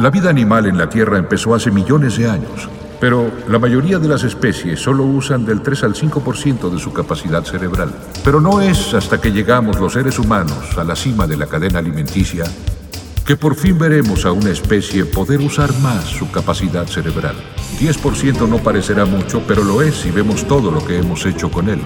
La vida animal en la Tierra empezó hace millones de años, pero la mayoría de las especies solo usan del 3 al 5% de su capacidad cerebral. Pero no es hasta que llegamos los seres humanos a la cima de la cadena alimenticia que por fin veremos a una especie poder usar más su capacidad cerebral. 10% no parecerá mucho, pero lo es si vemos todo lo que hemos hecho con él.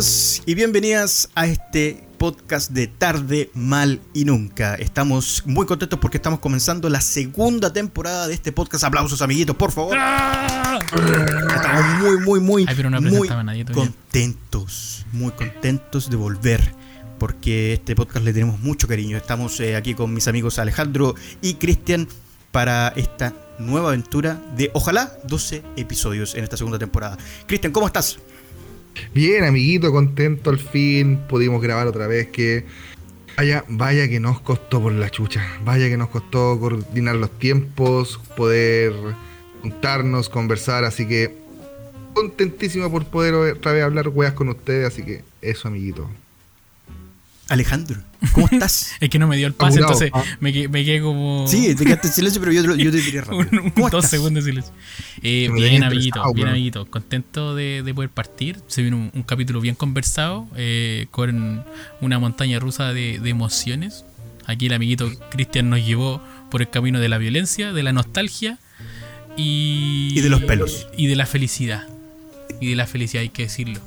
Bienvenidos y bienvenidas a este podcast de Tarde, Mal y Nunca. Estamos muy contentos porque estamos comenzando la segunda temporada de este podcast. Aplausos, amiguitos, por favor. Estamos muy, muy, muy, Ay, pero no muy contentos. Muy contentos de volver. Porque este podcast le tenemos mucho cariño. Estamos eh, aquí con mis amigos Alejandro y Cristian para esta nueva aventura de ojalá 12 episodios en esta segunda temporada. Cristian, ¿cómo estás? Bien, amiguito, contento al fin. Pudimos grabar otra vez que. Vaya, vaya que nos costó por la chucha. Vaya que nos costó coordinar los tiempos, poder juntarnos, conversar. Así que contentísimo por poder otra vez hablar weas con ustedes. Así que eso, amiguito. Alejandro, ¿cómo estás? Es que no me dio el pase, entonces ah. me, me quedé como. Sí, te quedaste en silencio, pero yo, yo te tiré rápido. un- un- ¿Cómo dos estás? segundos de silencio. Eh, bien, amiguito, bien, amiguito. Contento de, de poder partir. Se viene un, un capítulo bien conversado, eh, con una montaña rusa de, de emociones. Aquí el amiguito Cristian nos llevó por el camino de la violencia, de la nostalgia y. Y de los pelos. Y de la felicidad. Y de la felicidad, hay que decirlo.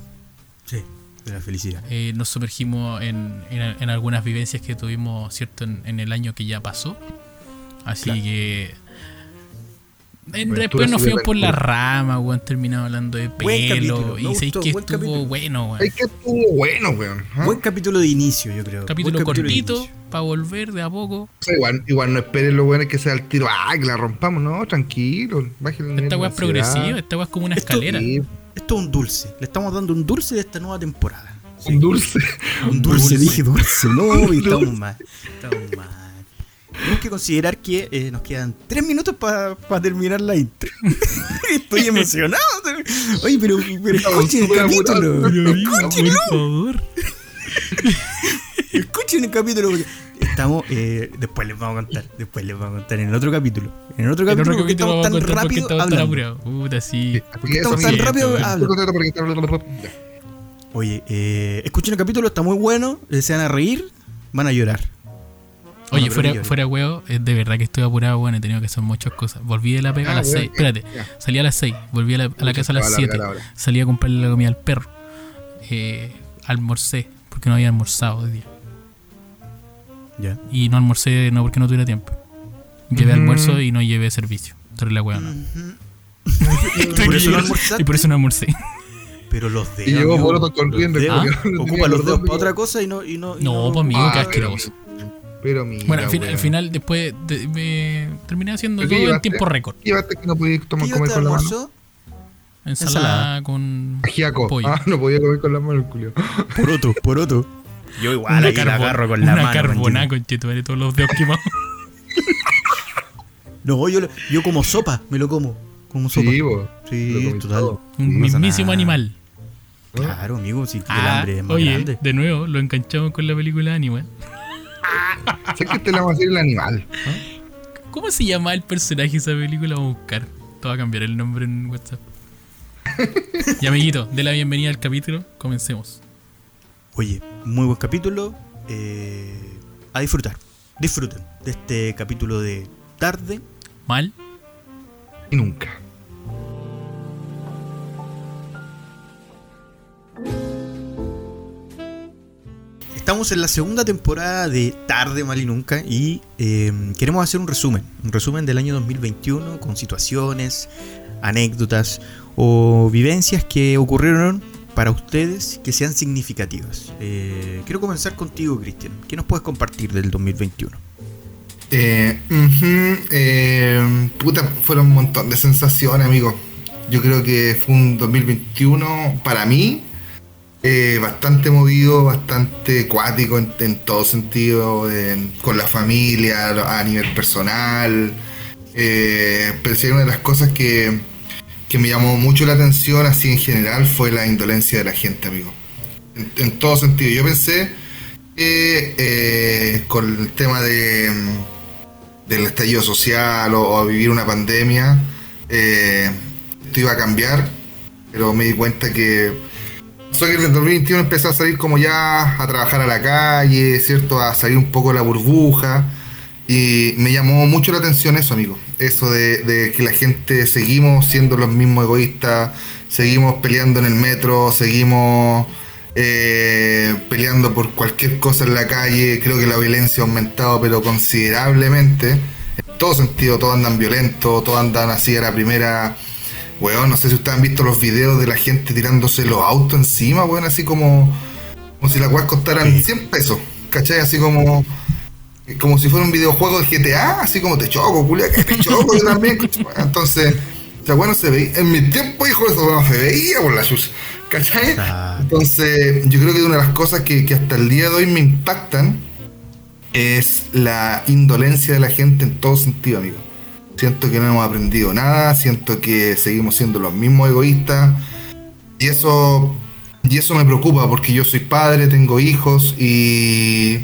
Sí, de la felicidad. Eh, nos sumergimos en, en- en algunas vivencias que tuvimos, ¿cierto? En, en el año que ya pasó. Así Claro. que. en- después nos fuimos por la rama, weón. Terminamos hablando de pelo. Y sé gustó, que buen estuvo capítulo. bueno, weón. Es que estuvo bueno, weón. Buen capítulo de inicio, yo creo. Capítulo cortito, para volver de a poco. O sea, igual, igual no esperen lo bueno que sea el tiro. Ah, que la rompamos, no, tranquilo. Bájale Esta weá es progresiva, esta weá es como una Esto- escalera. Sí, Esto es un dulce. Le estamos dando un dulce de esta nueva temporada. un dulce. Un dulce, dulce. dije dulce. No, y estamos mal. Estamos mal. Tenemos que considerar que eh, nos quedan tres minutos para terminar la intro. Estoy emocionado. Oye, pero, pero escuchen el capítulo. favor. Escuchen el capítulo. Estamos, eh, después les vamos a contar. Después les vamos a contar en el otro capítulo. En el otro capítulo, otro porque capítulo estamos vamos a tan rápido estamos tan hablando. Puta, sí. Porque estamos tan rápido hablando. Oye, eh, escuchen el capítulo, está muy bueno. eh, Se van a reír, van a llorar. Oye, No, fuera, huevo, es de verdad que estoy apurado, bueno, he tenido que hacer muchas cosas. Volví de la pega a Ah, las bueno, 6, ya, espérate, ya. salí a las 6, volví a la, a la casa a las se va a 7, alargar ahora. salí a comprarle la comida al perro, eh, almorcé, porque no había almorzado hoy día. Ya. Y no almorcé no porque no tuviera tiempo. Llevé Ujú. almuerzo y no llevé servicio. Entonces la hueá no. Por eso no. Y por eso no almorcé. Pero los dedos. Y llegó Poroto corriendo, no Ocupa los dedos dos para otra cosa y no. Y no, y No, pues amigo, qué Ah, asqueroso. Pero mira, Bueno, al, fin- al final después de- me terminé haciendo ¿Pero todo qué en llevaste? tiempo récord. Llevaste que no podías tomar ¿Qué comer llevaste con de la mano. almuerzo? Ensalada, Ensalada. con Ajiaco. pollo. Ah, no podía comer con la mano el culio. Poroto, poroto. Yo igual una, ahí la agarro con la una mano. todos los dedos quemados. No, yo, yo como sopa, me lo como. Como sopa. Sí, vos. Sí, Lo comí total. todo. Un mismísimo nada. animal. Claro, amigo, si el Ah, hambre es más oye, grande. de nuevo lo enganchamos con la película Animal. Sé que te la vamos a decir el animal. ¿Cómo se llama el personaje de esa película? Vamos a buscar. Te va a cambiar el nombre en WhatsApp. y amiguito, de la bienvenida al capítulo, comencemos. Oye, muy buen capítulo. eh, a disfrutar. Disfruten de este capítulo de tarde. Mal. Y nunca. Estamos en la segunda temporada de Tarde, Mal y Nunca y eh, queremos hacer un resumen, un resumen del año 2021 con situaciones, anécdotas o vivencias que ocurrieron para ustedes que sean significativas. Eh, quiero comenzar contigo, Cristian. ¿Qué nos puedes compartir del 2021? Eh, eh, puta, fueron un montón de sensaciones, amigo. Yo creo que fue un 2021 para mí bastante movido, bastante cuático en, todo sentido, con la familia, a nivel personal. Pero sí, una de las cosas que, que me llamó mucho la atención, así en general, fue la indolencia de la gente, amigo. En, todo sentido. Yo pensé que eh, con el tema de, del estallido social o, vivir una pandemia, eh, esto iba a cambiar, pero me di cuenta que que en el 2021 empecé a salir como ya a trabajar a la calle, ¿cierto? A salir un poco de la burbuja. Y me llamó mucho la atención eso, amigo. Eso de, que la gente seguimos siendo los mismos egoístas, seguimos peleando en el metro, seguimos eh, peleando por cualquier cosa en la calle. Creo que la violencia ha aumentado, pero considerablemente. En todo sentido, todos andan violentos, todos andan así a la primera. Weón, no sé si ustedes han visto los videos de la gente tirándose los autos encima, weón, así como, como si las weas costaran 100 pesos, ¿cachai? Así como como si fuera un videojuego de GTA, así como te choco, culia, que te choco yo también. Entonces, o sea, bueno, se veía. En mi tiempo, hijo, eso no se veía por la sus. ¿Cachai? Entonces, yo creo que una de las cosas que, hasta el día de hoy me impactan es la indolencia de la gente en todo sentido, amigo. Siento que no hemos aprendido nada, siento que seguimos siendo los mismos egoístas. Y eso, y eso me preocupa porque yo soy padre, tengo hijos y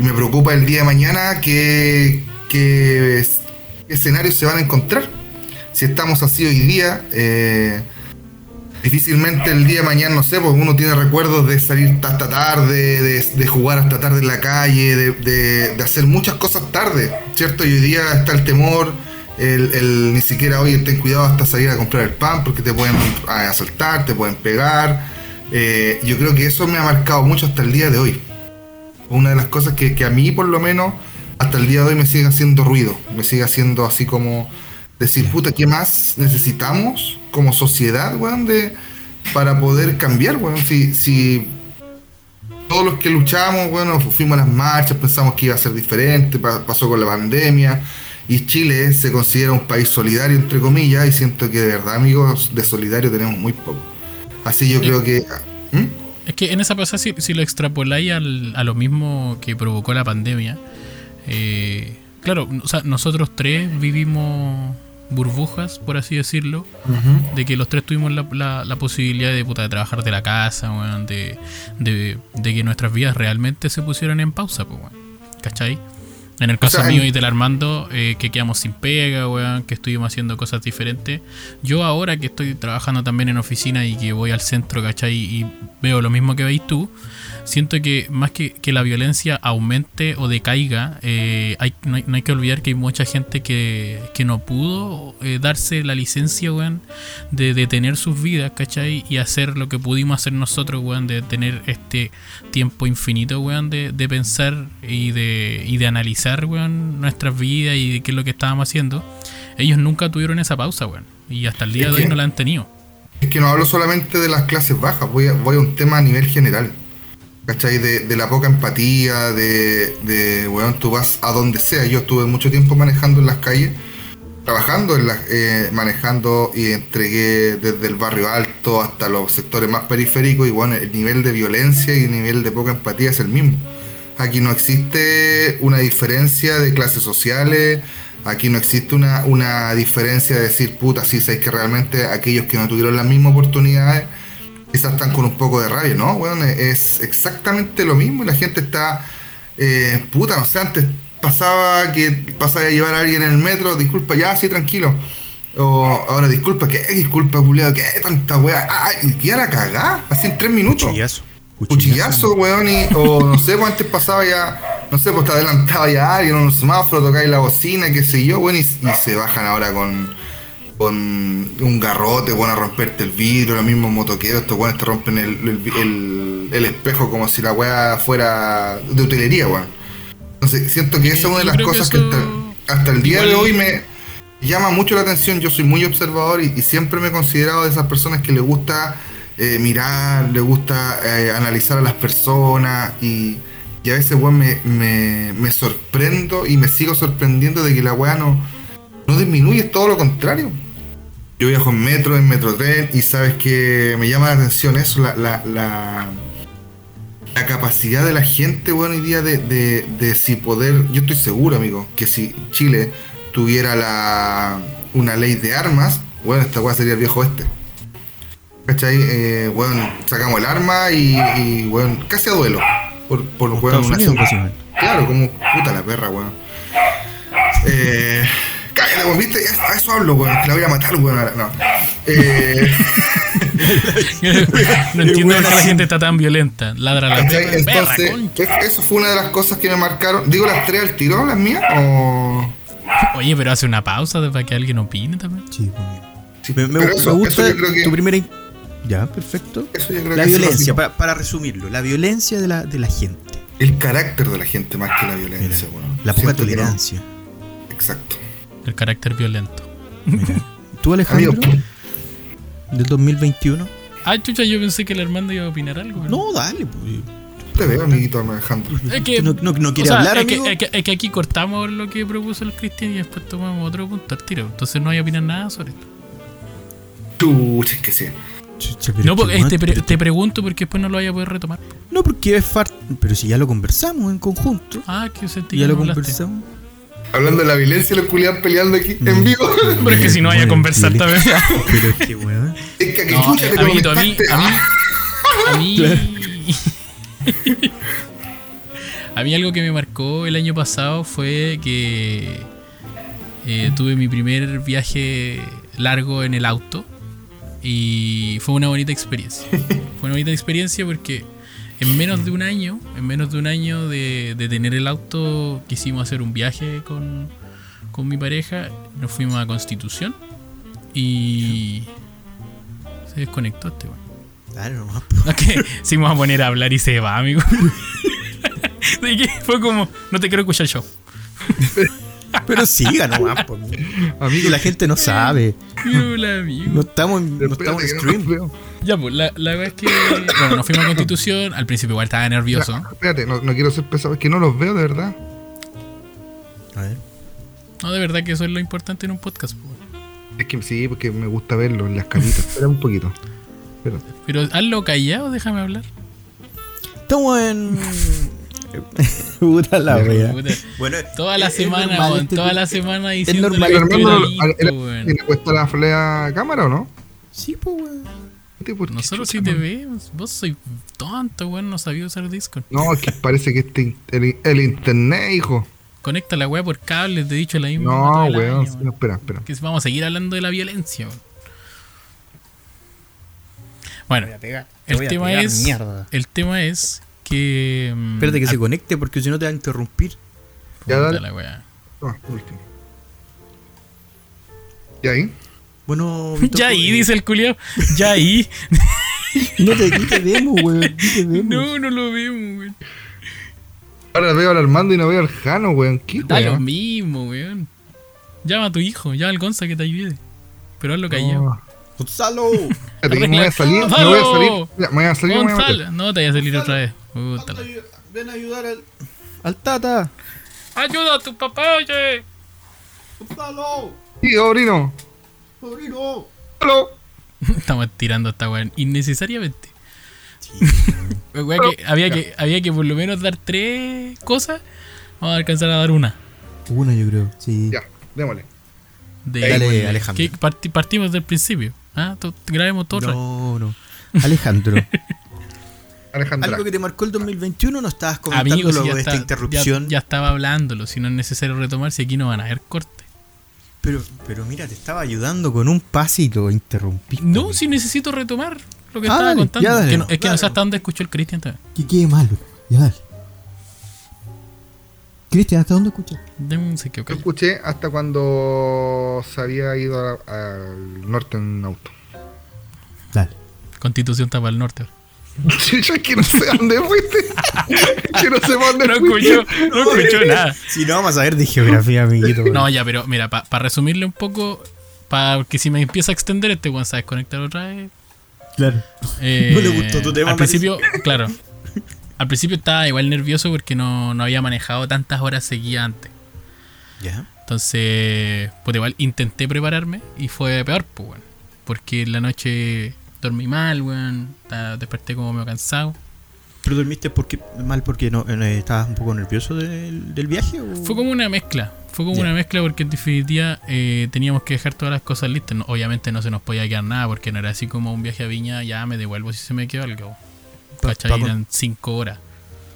y me preocupa el día de mañana qué, escenarios se van a encontrar. Si estamos así hoy día, eh, difícilmente el día de mañana, no sé, pues uno tiene recuerdos de salir hasta tarde, de, jugar hasta tarde en la calle, de, hacer muchas cosas tarde, ¿cierto? Y hoy día está el temor, el, ni siquiera hoy ten cuidado hasta salir a comprar el pan porque te pueden asaltar, te pueden pegar. Eh, yo creo que eso me ha marcado mucho hasta el día de hoy una de las cosas que, a mí por lo menos hasta el día de hoy me sigue haciendo ruido, me sigue haciendo así como decir, puta, ¿qué más necesitamos como sociedad, weón, de, para poder cambiar, weón? Si, si todos los que luchamos, bueno, fuimos a las marchas, pensamos que iba a ser diferente, pasó con la pandemia, y Chile se considera un país solidario, entre comillas, y siento que de verdad, amigos, de solidario tenemos muy poco. Así yo creo que... ¿Mm? Es que en esa pasada, si, lo extrapoláis al, a lo mismo que provocó la pandemia, eh, claro, o sea, nosotros tres vivimos burbujas, por así decirlo, de que los tres tuvimos la, la, posibilidad de, puta, de trabajar de la casa, de, de, que nuestras vidas realmente se pusieran en pausa, pues, ¿cachai? En el caso mío y del Armando, eh, que quedamos sin pega, weón, que estuvimos haciendo cosas diferentes. Yo ahora que estoy trabajando también en oficina y que voy al centro, ¿cachai? Y veo lo mismo que veis tú, siento que más que, que la violencia aumente o decaiga, eh, hay, no, hay, que olvidar que hay mucha gente que, que no pudo eh, darse la licencia, weón, de detener sus vidas, ¿cachai? Y hacer lo que pudimos hacer nosotros, weón, de tener este tiempo infinito, weón, de, de pensar y de, y de analizar, weón, nuestras vidas y qué es lo que estábamos haciendo. Ellos nunca tuvieron esa pausa, weón. Y hasta el día de hoy no la han tenido. Es que no hablo solamente de las clases bajas, voy a, voy a un tema a nivel general. ¿Cachai? De, la poca empatía, de, bueno, tú vas a donde sea. Yo estuve mucho tiempo manejando en las calles, trabajando, en la, eh, manejando y entregué desde el barrio alto hasta los sectores más periféricos y bueno, el nivel de violencia y el nivel de poca empatía es el mismo. Aquí no existe una diferencia de clases sociales, aquí no existe una, una diferencia de decir, puta, sí, sabéis que realmente aquellos que no tuvieron las mismas oportunidades quizás están con un poco de rabia, ¿no? Bueno, es exactamente lo mismo y la gente está, eh, puta, no sé, antes pasaba que pasaba a llevar a alguien en el metro, disculpa, ya, sí, tranquilo. O ahora, disculpa, ¿qué? Disculpa, culiado, ¿qué? Tanta weá. Ah, y ya la cagá, así en tres minutos. Cuchillazo. Cuchillazo, weón, y, o no sé, pues antes pasaba ya, no sé, pues te adelantaba ya alguien en un semáforo, tocáis la bocina, qué sé yo, weón, y se bajan ahora con con un garrote, bueno, a romperte el vidrio, los mismos motoqueros, estos weones te rompen el, espejo como si la weá fuera de utilería, weón. Entonces, siento que esa es una de las cosas que, hasta, el día de hoy me llama mucho la atención. Yo soy muy observador y, siempre me he considerado de esas personas que le gusta eh, mirar, le gusta eh, analizar a las personas y, a veces, weón, me, me, sorprendo y me sigo sorprendiendo de que la weá no, no disminuye, es todo lo contrario Yo viajo en metro, en metrotren, y sabes que me llama la atención eso, la, la, la, la capacidad de la gente, bueno, hoy día de, de, de si poder. Yo estoy seguro, amigo, que si Chile tuviera la, una ley de armas, bueno, esta weá sería el viejo este. ¿Cachai? Eh, bueno, sacamos el arma y, y bueno, casi a duelo. Por, por semana. básicamente. Claro, como puta la perra, weón. Eh, A eso hablo, weón, que la voy a matar, weón. ahora. No. Eh, no entiendo por qué la gente está tan violenta. Ladra la perra, Entonces, es- eso fue una de las cosas que me marcaron. Digo las tres al tiro, las mías, o. Oye, pero hace una pausa de- para que alguien opine también. Sí, pues. Sí, Me, me- gusta eso que. tu primera. Ya, perfecto. Eso yo creo La que violencia, para, para resumirlo, la violencia de la, de la gente. El carácter de la gente más que la violencia, Mira, la poca no. tolerancia. Exacto. El carácter violento. Mira. ¿Tú, Alejandro? Amigo, Del 2021. Ah, chucha, yo pensé que el Armando iba a opinar algo. No, dale, pues. te veo, amiguito Alejandro. Es que, ¿No, no, no o quiere sea, hablar, es que, amigo? es, que, es que aquí cortamos lo que propuso el Cristian y después tomamos otro punto al tiro. Entonces no hay que opinar nada sobre esto. Chucha, es que sí. Chucha, pero No, porque que, te, weón, pre- pero- te pregunto porque después no lo vaya a poder retomar. No, porque es far... Pero si ya lo conversamos en conjunto. Ah, que sentí Ya que lo hablaste. conversamos. Hablando de la violencia, los culiados peleando aquí en vivo. Pero es que si no vaya a conversar también. Pero es que, weón. Es que aquí No, chucha eh, te amiguito, a mí, conectaste. a mí, a mí, a mí algo que me marcó el año pasado fue que eh, tuve mi primer viaje largo en el auto y fue una bonita experiencia. Fue una bonita experiencia porque en menos de un año, en menos de un año de, de tener el auto, quisimos hacer un viaje con, con mi pareja, nos fuimos a Constitución y se desconectó este weón. Dale nomás. No, es que si me voy a poner a hablar y se va, amigo. De que fue como, no te quiero escuchar yo. Pero siga nomás, amigo. Amigo, la gente no sabe. Hola, amigo. No estamos en, no estamos en que no stream. Ya, pues, la, la verdad es que. Bueno, nos fuimos a Constitución. Al principio igual estaba nervioso. Espérate, no, no quiero ser pesado, es que no los veo de verdad. A ver. No, de verdad que eso es lo importante en un podcast. pues. Es que sí, porque me gusta verlo en las camitas. Espera un poquito. Espérate. Pero hazlo callado, déjame hablar. Estamos en. Puta la wea. Bueno, Toda la es- es semana, normal weón, este- toda la semana diciendo normal, ¿El hermano listo, weón. ¿le cuesta la flea cámara o no? Sí, pues, weón. Este, ¿por qué Nosotros sí te vemos. Vos soy tonto, weón. No sabía usar Discord. No, es que parece que este, el, el internet, hijo. Conecta la weá por cables, te he dicho la misma. No, weón. año, no, espera, espera. Que vamos a seguir hablando de la violencia. weón. Bueno, el tema es Mierda. el tema es que mm, Espérate que se conecte porque si no te va a interrumpir. Ya, dale. la weá. Ah, último. ¿Y ahí? Bueno, Vito, Ya ahí eh, dice el culiao. Ya ahí. No te, te vemos, te vemos. No, no lo vemos, weón. Ahora veo al Armando y no veo al Jano, weón. ¿Qué, Da lo mismo, weón. Llama a tu hijo, llama al Gonza que te ayude. Pero hazlo callado. No. Gonzalo. Me voy a salir, me voy a salir. Me voy a salir, me voy a. No te vayas a salir otra vez. Ven a ayudar al, al Tata. Ayuda a tu papá, oye. Gonzalo. Sí, sobrino. Sobrino. Aló. Estamos tirando a esta weón innecesariamente. Que había, que, había que por lo menos dar tres cosas. Vamos a alcanzar a dar una. Una, yo creo. Sí. Ya, démosle. De, Dale, bueno, Alejandro. que parti- partimos del principio. ¿ah? Grabemos todo. No, no. Alejandro. Alejandra. Algo que te marcó el 2021 no estabas comentando Amigos, si luego ya, de esta está- interrupción. ya, ya estaba hablándolo. Si no es necesario retomar, si aquí no van a haber corte. Pero, pero mira, te estaba ayudando con un pasito interrumpiste. No, si necesito retomar lo que Ah, estaba dale, contando. ya dale, que no- es que no dale. sé hasta dónde escuchó el Cristian también. Que quede malo. Ya dale. Cristian, ¿hasta dónde escuchas? Deme un se quedó Yo escuché hasta cuando se había ido a- al norte en auto. Dale. Constitución está para el norte. Yo es que no sé dónde fuiste. que no sé dónde No fuiste. escuchó, no escuchó nada. Si no, vamos a ver de geografía, amiguito. No, ya, pero mira, para resumirle un poco, para que si me empieza a extender este va a desconectar otra vez. Claro. Eh, No le gustó tu tema, Al principio, claro. Al principio estaba igual nervioso porque no, no había manejado tantas horas seguidas antes. Ya. Entonces, pues igual intenté prepararme y fue peor, pues bueno. porque en la noche dormí mal, weón. Desperté como medio cansado. ¿Pero dormiste porque, mal porque no, eh, estabas un poco nervioso del, del viaje? O? Fue como una mezcla. Fue como una mezcla porque en definitiva eh, teníamos que dejar todas las cosas listas. No- obviamente no se nos podía quedar nada porque no era así como un viaje a Viña, ya me devuelvo si se me quedó algo. Pa- Eran cinco horas.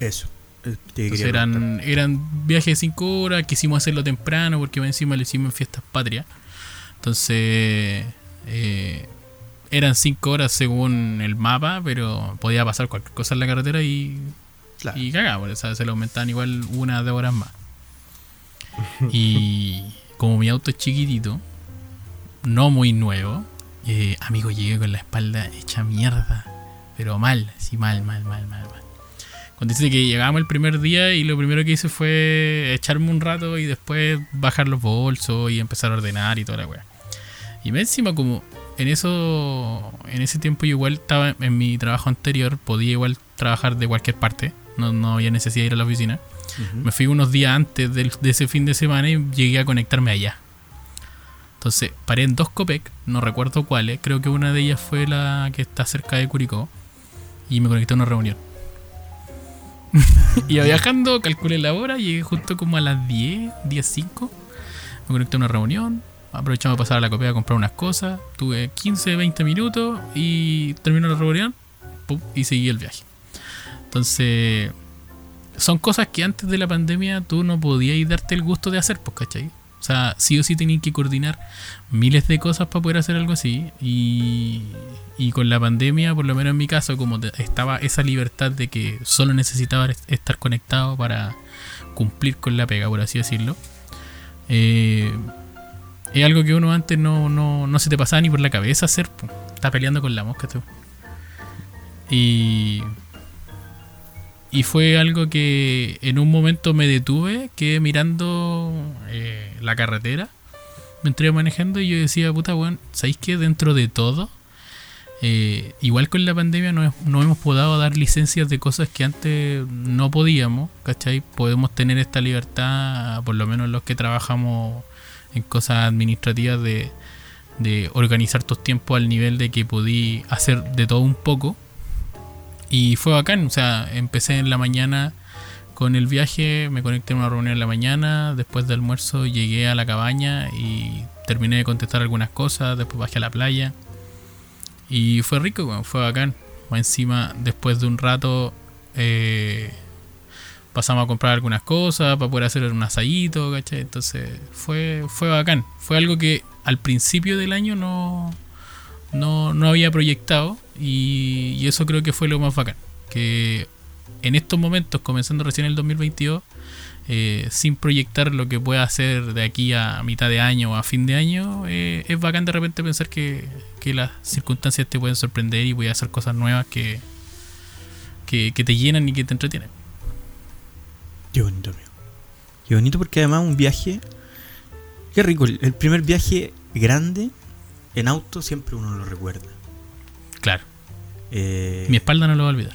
Eso. eh, Entonces eran, eran viajes de 5 horas, quisimos hacerlo temprano porque encima lo hicimos en fiestas patrias. Entonces eh, eran 5 horas según el mapa, pero podía pasar cualquier cosa en la carretera y, Claro. y cagaba, o sea, se le aumentaban igual una de horas más. Y como mi auto es chiquitito, no muy nuevo, eh, amigo, llegué con la espalda hecha mierda, pero mal, así mal, mal, mal, mal, mal. Cuando dice que llegamos el primer día y lo primero que hice fue echarme un rato y después bajar los bolsos y empezar a ordenar y toda la weá. Y me encima como en eso, en ese tiempo yo igual estaba en mi trabajo anterior, podía igual trabajar de cualquier parte, no, no había necesidad de ir a la oficina. Me fui unos días antes del- de ese fin de semana y llegué a conectarme allá. Entonces, paré en dos Copec, no recuerdo cuáles, creo que una de ellas fue la que está cerca de Curicó, y me conecté a una reunión. Iba viajando, calculé la hora, llegué justo como a las 10, 10, 5. Me conecté a una reunión, aprovechamos de pasar a la Copec a comprar unas cosas, tuve 15, 20 minutos y terminó la reunión pum, y seguí el viaje. Entonces, son cosas que antes de la pandemia tú no podías darte el gusto de hacer, pues, ¿cachai? O sea, sí o sí tenías que coordinar miles de cosas para poder hacer algo así. Y, y con la pandemia, por lo menos en mi caso, como estaba esa libertad de que solo necesitaba est- estar conectado para cumplir con la pega, por así decirlo. eh, es algo que uno antes no, no, no se te pasaba ni por la cabeza hacer. po. Está peleando con la mosca, tú. Y y fue algo que en un momento me detuve, quedé mirando eh, la carretera, me entré manejando y yo decía, puta, weón, ¿sabéis que dentro de todo, eh, igual con la pandemia no, no hemos podido dar licencias de cosas que antes no podíamos, ¿cachai? Podemos tener esta libertad, por lo menos los que trabajamos en cosas administrativas, de, de organizar tus tiempos al nivel de que podí hacer de todo un poco. Y fue bacán, o sea, empecé en la mañana con el viaje, me conecté a una reunión en la mañana, después del almuerzo llegué a la cabaña y terminé de contestar algunas cosas, después bajé a la playa. Y fue rico, fue bacán. Encima, después de un rato, eh, pasamos a comprar algunas cosas para poder hacer un asadito, ¿cachai? Entonces fue, fue bacán. Fue algo que al principio del año no, no, no había proyectado y, eso creo que fue lo más bacán. Que en estos momentos, comenzando recién el 2022, eh, sin proyectar lo que pueda hacer de aquí a mitad de año o a fin de año, eh, es bacán de repente pensar que, que las circunstancias te pueden sorprender y voy a hacer cosas nuevas que, que te llenan y que te entretienen. Qué bonito, amigo. Qué bonito porque además un viaje. Qué rico. El primer viaje grande en auto siempre uno lo recuerda. Claro, Eh, mi espalda no lo va a olvidar.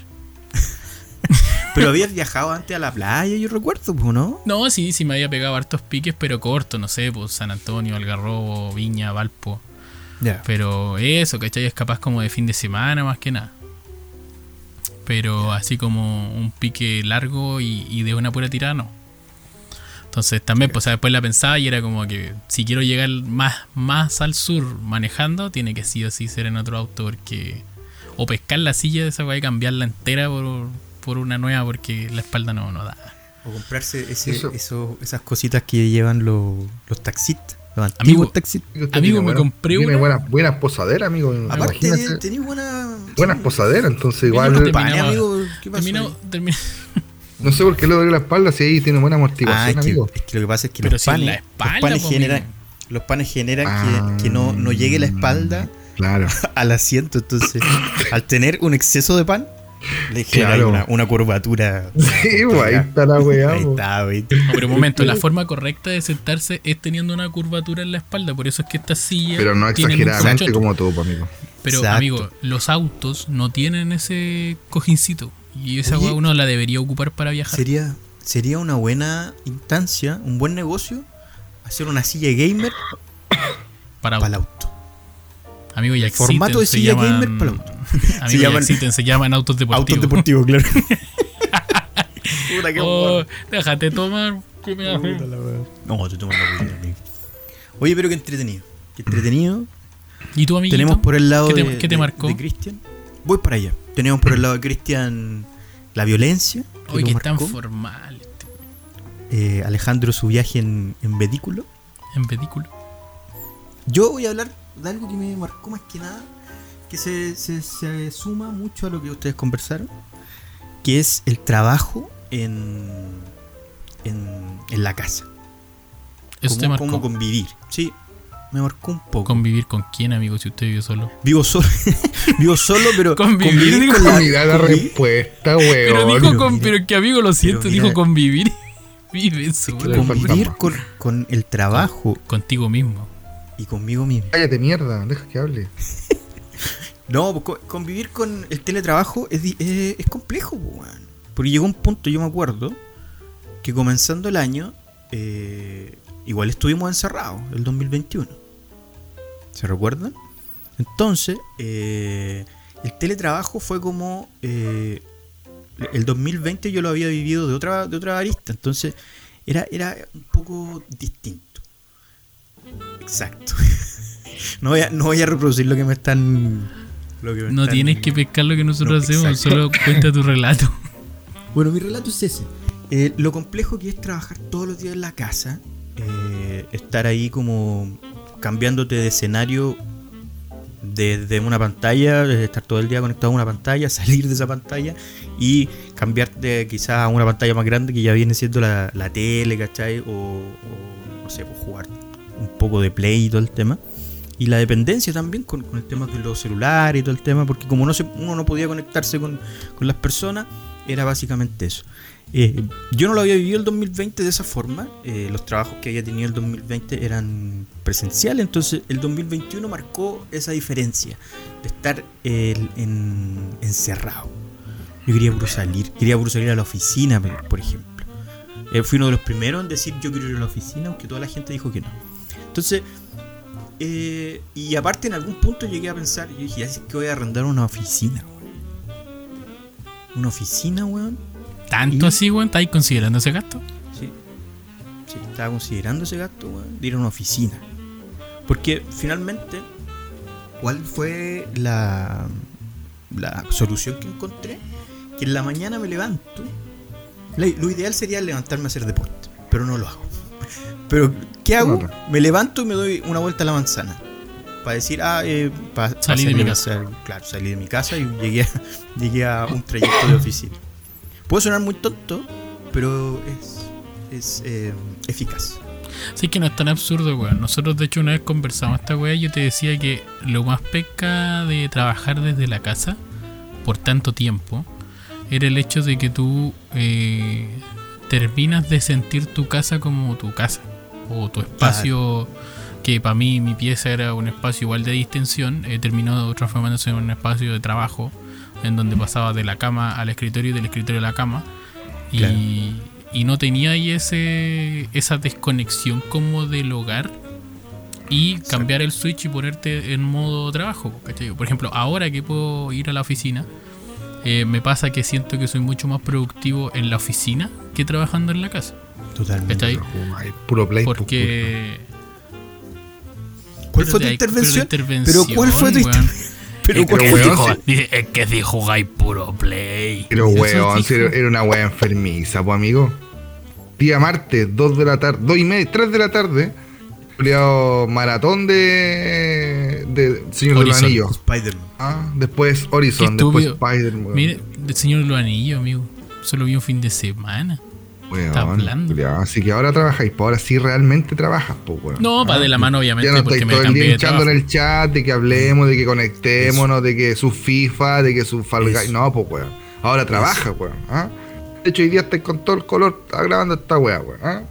pero habías viajado antes a la playa, yo recuerdo, pues, ¿no? No, sí, sí me había pegado hartos piques, pero cortos, no sé, pues San Antonio, Algarrobo, Viña, Valpo. Ya. Pero eso, ¿cachai? Es capaz como de fin de semana más que nada. Pero así como un pique largo y, y de una pura tirada, no. Entonces también, pues o sea, después la pensaba y era como que si quiero llegar más, más al sur manejando, tiene que sí o sí ser en otro auto porque... O pescar la silla de esa weá y cambiarla entera por, por una nueva porque la espalda no, no da. O comprarse ese, Eso- eso- esas cositas que llevan los, los taxistas. Los Amigo. Usted Amigo, me buena- compré una- buenas, buenas posaderas, amigo. Aparte, tenía buena. buenas posaderas, entonces igual. no amigo. ¿Qué pasó? No sé por qué le doy la espalda si ahí tiene buena Ah, amortiguación, es que, amigo. es que lo que pasa es que Pero los si panes, espalda, los panes po, generan, los panes generan Ah, que, que no, no llegue la espalda Claro. al asiento. Entonces, al tener un exceso de pan, le genera Claro. una, una curvatura. Sí, güey, ahí está la weá. Ahí po. está, güey. No, pero un momento, la forma correcta de sentarse es teniendo una curvatura en la espalda. Por eso es que esta silla. Pero no exageradamente como tú, po, amigo. Pero, Exacto. amigo, los autos no tienen ese cojincito. Y esa weá uno la debería ocupar para viajar. Sería, sería una buena instancia, un buen negocio, hacer una silla gamer Para para el auto. Amigo, ya El formato de silla se llaman- gamer para auto. Amigo, Se ya llaman- existen, se llaman autos deportivos. Autos deportivos, claro. Puta, qué Oh, déjate tomar. ¿qué me hace? No, estoy tomando agüita, amigo. Oye, pero qué entretenido. Qué entretenido. ¿Y tú, amiguito? Tenemos por el lado ¿Qué te, de, qué te de- marcó? de Cristian. Voy para allá. Tenemos por el lado de Cristian la violencia. que Oye, que tan marcó. formal. este, Eh, Alejandro su viaje en, en vehículo. En vehículo. Yo voy a hablar de algo que me marcó más que nada, que se, se- se suma mucho a lo que ustedes conversaron, que es el trabajo en, en, en la casa. Eso cómo, te marcó. cómo convivir. Sí, me marcó un poco. ¿Convivir con quién, amigo, si usted vive solo? vivo solo, vivo solo, pero Convivir, dijo. con la- Mira la respuesta, Pero weón. dijo, pero con, mira- pero que amigo, lo siento, mira- dijo convivir. Vive solo. que convivir con, con el trabajo Contigo mismo. Y conmigo mismo. Cállate, mierda, deja que hable. No, pues, co- convivir con el teletrabajo es, di- es, es complejo, pues, weón. Porque llegó un punto, yo me acuerdo, que comenzando el año, eh, igual estuvimos encerrados, el 2021. ¿Se recuerdan? Entonces, eh, el teletrabajo fue como... eh, el 2020 yo lo había vivido de otra, de otra arista, entonces era, era un poco distinto. Exacto. No voy, a, no voy a reproducir lo que me están... lo que me No están- tienes que pescar lo que nosotros No, hacemos, exacto. solo cuenta tu relato. Bueno, mi relato es ese. Eh, lo complejo que es trabajar todos los días en la casa, eh, estar ahí como cambiándote de escenario desde una pantalla, desde estar todo el día conectado a una pantalla, salir de esa pantalla y cambiarte quizás a una pantalla más grande que ya viene siendo la, la tele, ¿cachai? O, o, no sé, pues jugar un poco de play y todo el tema. Y la dependencia también con, el tema de los celulares y todo el tema, porque como no se, uno no podía conectarse con, con las personas, era básicamente eso. Eh, yo no lo había vivido el 2020 de esa forma, eh, los trabajos que había tenido el 2020 eran presenciales, entonces el 2021 marcó esa diferencia de estar eh, en- encerrado. Yo quería puro salir, quería puro salir a la oficina, por por ejemplo. Eh, fui uno de los primeros en decir yo quiero ir a la oficina, aunque toda la gente dijo que no. Entonces, eh, y aparte en algún punto llegué a pensar, yo dije, ya sé que voy a arrendar una oficina, weón. Una oficina, weón. ¿Tanto ¿Y? así, weón? ¿Estáis considerando ese gasto? Sí. Sí, estaba considerando ese gasto, weón, de ir a una oficina. Porque finalmente, ¿cuál fue la, la solución que encontré? Que en la mañana me levanto. lo ideal sería levantarme a hacer deporte, pero no lo hago. Pero, ¿qué hago? Claro. Me levanto y me doy una vuelta a la manzana. Para decir, ah, eh, para Salí de mi casa. Claro, salí de mi casa y llegué a, llegué a un trayecto de oficina. Puede sonar muy tonto, pero es, es eh, eficaz. Sí, que no es tan absurdo, weón. Nosotros, de hecho, una vez conversamos esta weá y yo te decía que lo más pesca de trabajar desde la casa por tanto tiempo era el hecho de que tú eh, terminas de sentir tu casa como tu casa o tu espacio. Que para mí mi pieza era un espacio igual de distensión, eh, terminó transformándose en un espacio de trabajo en donde pasaba de la cama al escritorio y del escritorio a la cama. Y, Claro. y no tenía ahí ese, esa desconexión como del hogar y cambiar el switch y ponerte en modo trabajo. ¿cachai? Por ejemplo, ahora que puedo ir a la oficina, eh, me pasa que siento que soy mucho más productivo en la oficina que trabajando en la casa. Totalmente. Ay, puro play. Porque... ¿Cuál fue tu ahí- intervención? intervención, Pero ¿cuál fue tu intervención? Pero Es ¿cuál que fue tu- weón, dijo- es que si jugáis puro play. Pero weón, era, una wea enfermiza, pues amigo. Día martes, 2 de la tarde, 2 y media, 3 de la tarde. Maratón de. de Señor de los. Anillos. Spider-Man. Ah, después Horizon, después. Spider-Man. Mire, el señor de los anillos, amigo. Solo vi un fin de semana. Weón, está hablando. culiao. Así que ahora trabajáis, pues ahora sí realmente trabajas, pues weón. No, va Ah, de la mano, obviamente, Ya no porque estáis me todo el día en el chat de que hablemos, de que conectémonos, de que su FIFA, de que su. Eso. No, pues weón. Ahora trabaja, weón. ¿ah? De hecho, hoy día estáis con todo el color está grabando esta weá, weón. ¿ah?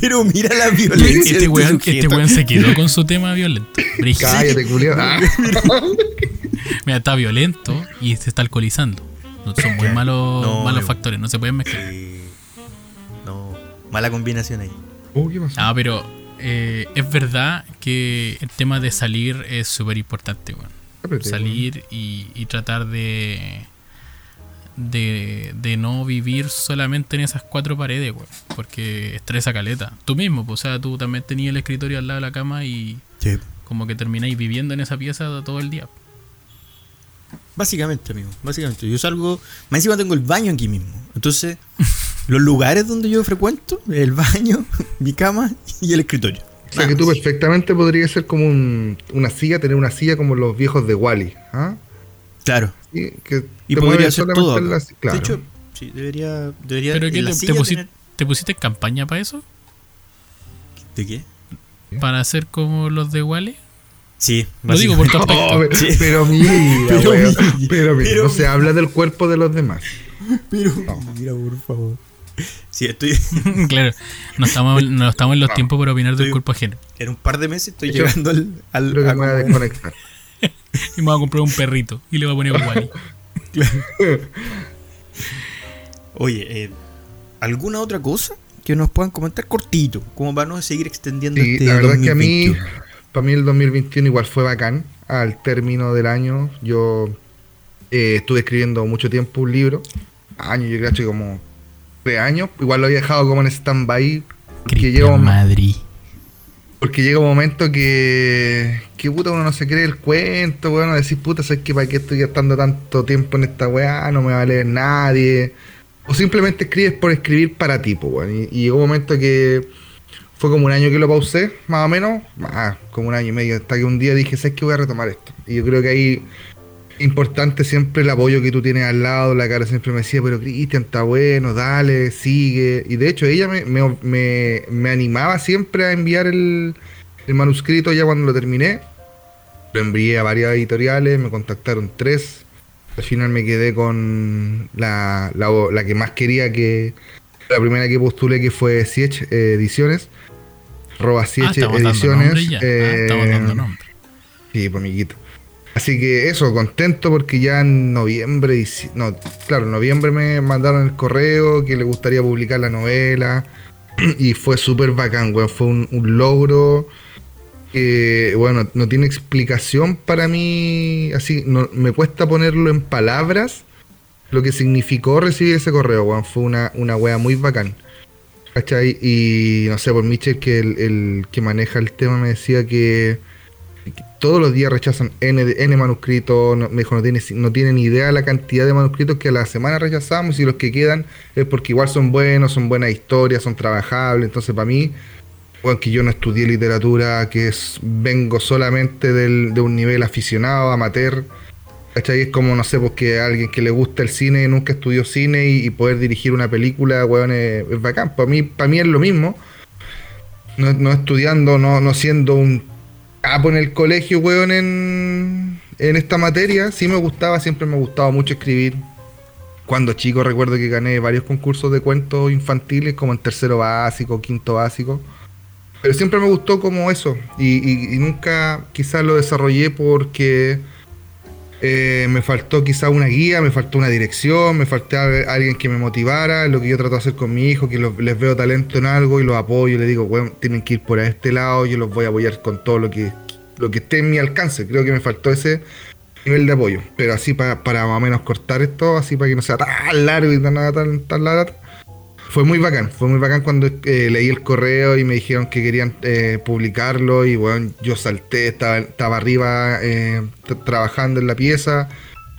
Pero mira la violencia. de Este weón, este weón se quedó con su tema violento. Cállate, culiao. Ah. Mira, está violento y se está alcoholizando. Son muy malos, No, malos factores, no se pueden mezclar. Mala combinación ahí. Oh, ¿qué pasó? Ah, pero eh, es verdad que el tema de salir es súper importante, weón. Apreté, Salir y, y tratar de, de. de no vivir solamente en esas cuatro paredes, weón. Porque estresa caleta. Tú mismo, pues, o sea, tú también tenías el escritorio al lado de la cama y Sí. como que termináis viviendo en esa pieza todo el día. Básicamente, amigo. Básicamente. Yo salgo. Más encima tengo el baño aquí mismo. Entonces, los lugares donde yo frecuento, el baño, mi cama y el escritorio. O sea que tú perfectamente podrías ser como un- una silla, tener una silla como los viejos de Wally. ¿ah? Claro. Y, que Y podría solamente todo. en la- claro. De hecho, sí, debería. debería ¿Pero qué la te, te silla pusi- tener- te pusiste en campaña para eso? ¿De qué? ¿Para hacer como los de Wally? Sí, Lo digo por tu aspecto. Oh, pero, Sí. pero mira, Pero mira, pero mira, pero no se habla del cuerpo de los demás. Pero, mira, por favor. Sí, estoy. claro, no estamos, no estamos en los No. tiempos para opinar del cuerpo ajeno. En un par de meses estoy hecho, llegando al. al Creo que a me voy a desconectar. Y me voy a comprar un perrito y le voy a poner Wally. Oye, eh, ¿alguna otra cosa que nos puedan comentar cortito? Como para no seguir extendiendo Sí, este la verdad es que a mí, 2021. para mí el 2021 igual fue bacán. Al término del año, yo eh, estuve escribiendo mucho tiempo un libro. Años, yo creo que como tres años. Igual lo había dejado como en stand-by. Porque llega, Madrid. porque llega un momento que, que puta uno no se cree el cuento, weón, decir puta, ¿sabes que para qué estoy gastando tanto tiempo en esta weá? No me va a leer nadie. O simplemente escribes por escribir para ti, pues, weón. Y, y llegó un momento que fue como un año que lo pausé, más o menos, más, como un año y medio, hasta que un día dije, ¿sabes que voy a retomar esto? Y yo creo que ahí importante siempre el apoyo que tú tienes al lado, la cara siempre me decía, pero Cristian, está bueno, dale, sigue. Y de hecho ella me, me, me- me animaba siempre a enviar el, el manuscrito ya cuando lo terminé. Lo envié a varias editoriales, me contactaron tres. Al final me quedé con la, la, la que más quería que... La primera que postulé que fue Siech eh, Ediciones. Arroba Ah, Siech Ediciones. Ah, eh, estamos dando nombre. Sí, pues amiguito. Así que eso, contento porque ya en noviembre, no, claro, en noviembre me mandaron el correo que le gustaría publicar la novela y fue súper bacán, weón, fue un, logro que, bueno, no tiene explicación para mí, así, no, me cuesta ponerlo en palabras lo que significó recibir ese correo, weón, fue una, una wea muy bacán. ¿Cachai? Y no sé, por Mitchell, que el que maneja el tema me decía que todos los días rechazan N, N manuscritos, no- me dijo, no tiene, no tienen idea de la cantidad de manuscritos que a la semana rechazamos y los que quedan es porque igual son buenos, son buenas historias, son trabajables, entonces para mí, bueno, que yo no estudié literatura, que es, vengo solamente del- de un nivel aficionado, amateur, ¿cachai? Es como, no sé, porque alguien que le gusta el cine, nunca estudió cine y, y poder dirigir una película, weón, es, es bacán, para mí, para mí es lo mismo. No, no estudiando, no, no siendo un capo en el colegio, weón, en, en esta materia. Sí me gustaba, siempre me ha gustado mucho escribir. Cuando chico recuerdo que gané varios concursos de cuentos infantiles, como en tercero básico, quinto básico. Pero siempre me gustó como eso. Y, y- y nunca quizás lo desarrollé porque eh, me faltó quizás una guía, me faltó una dirección, me faltó alguien que me motivara, lo que yo trato de hacer con mi hijo, que les veo talento en algo y los apoyo, les digo, bueno, tienen que ir por este lado, yo los voy a apoyar con todo lo que, lo que esté en mi alcance. Creo que me faltó ese nivel de apoyo. Pero así pa- para más o menos cortar esto, así para que no sea tan largo y tan, tan, tan largo. Fue muy bacán, fue muy bacán cuando eh, leí el correo y me dijeron que querían eh, publicarlo y bueno, yo salté, estaba, estaba arriba eh, trabajando en la pieza,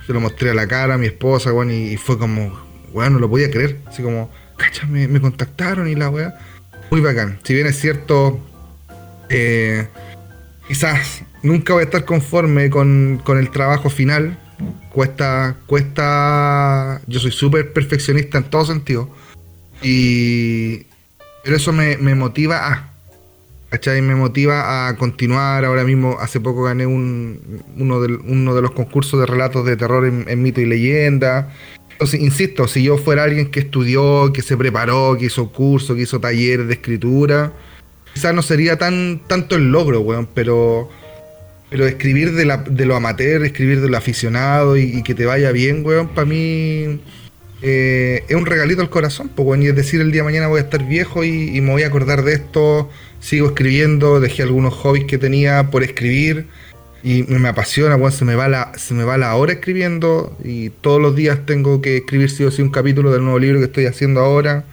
se lo mostré a la cara a mi esposa, bueno, y, fue como, bueno, no lo podía creer, así como, cacha, me, contactaron y la weá, muy bacán. Si bien es cierto, quizás nunca voy a estar conforme con, con el trabajo final, cuesta, cuesta, yo soy súper perfeccionista en todo sentido. Y. Pero eso me, me motiva a. ¿Cachai? Me motiva a continuar. Ahora mismo, hace poco gané un, uno, de, uno de los concursos de relatos de terror en, mito y leyenda. Entonces, insisto, si yo fuera alguien que estudió, que se preparó, que hizo cursos, que hizo talleres de escritura, quizás no sería tan tanto el logro, weón, pero. Pero escribir de, la, de lo amateur, escribir de lo aficionado y, y que te vaya bien, weón, para mí eh, es un regalito al corazón, bueno, y es decir, el día de mañana voy a estar viejo y, me voy a acordar de esto, sigo escribiendo, dejé algunos hobbies que tenía por escribir y me, apasiona, bueno, se me va la, se me va la hora escribiendo y todos los días tengo que escribir sí o sí un capítulo del nuevo libro que estoy haciendo ahora.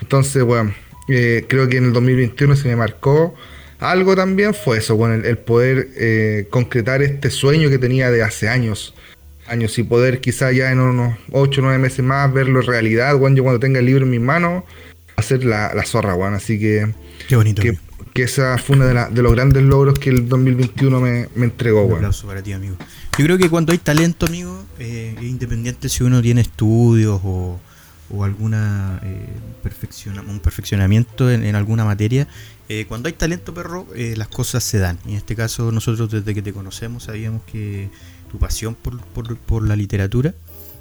Entonces, bueno, eh, creo que en el 2021 se me marcó algo también, fue eso, bueno, el, el poder eh, concretar este sueño que tenía de hace años. Años y poder quizá ya en unos 8 o 9 meses más verlo en realidad, yo cuando tenga el libro en mis manos, hacer la, la zorra, bueno, así que Qué bonito. que, que esa fue uno de, la- de los grandes logros que el 2021 me, me entregó, Un bueno. aplauso para ti, amigo. Yo creo que cuando hay talento, amigo, eh, independiente si uno tiene estudios o, o alguna eh, perfecciona- un perfeccionamiento en, en alguna materia, eh, cuando hay talento, perro, eh, las cosas se dan. Y en este caso, nosotros desde que te conocemos sabíamos que tu pasión por, por, por la literatura.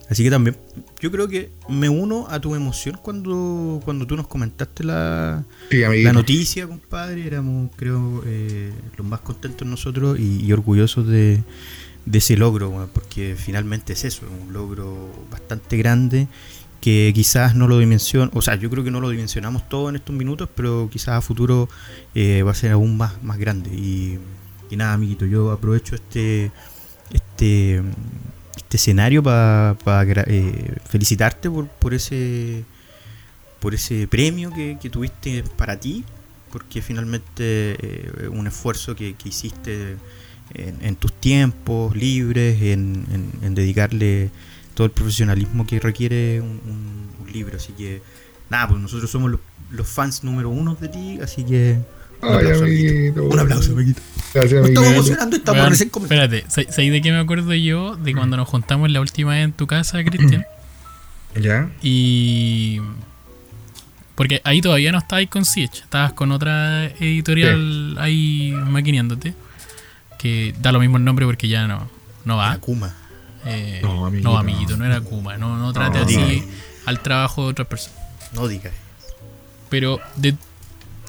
Así que también, yo creo que me uno a tu emoción cuando, cuando tú nos comentaste la, Sí, la noticia, compadre, éramos, creo, eh, los más contentos nosotros y, y orgullosos de, de ese logro, porque finalmente es eso, un logro bastante grande que quizás no lo dimension, o sea, yo creo que no lo dimensionamos todo en estos minutos, pero quizás a futuro eh, va a ser aún más, más grande. Y, y nada, amiguito, yo aprovecho este este este escenario para felicitarte por, por ese por ese premio que, que tuviste para ti, porque finalmente eh, un esfuerzo que, que hiciste en, en tus tiempos libres, en, en- en dedicarle todo el profesionalismo que requiere un, un- un libro. Así que, nada, pues nosotros somos los, los fans número uno de ti, así que un Ay, aplauso, amiguito. amiguito. Un aplauso, amiguito. Gracias, estamos amiguito. emocionando, estamos Weón, recién comenzando. espérate, ¿sabes sabes de qué me acuerdo yo? De cuando nos juntamos la última vez en tu casa, Cristian. ¿Ya? Y. Porque ahí todavía no estabas con Siege, estabas con otra editorial ahí maquineándote. Que da lo mismo el nombre porque ya no, no va. Akuma. Eh, No, no, amiguito. amiguito, no era Kuma. No, no trate No, así diga. al trabajo de otras personas. No digas. Pero de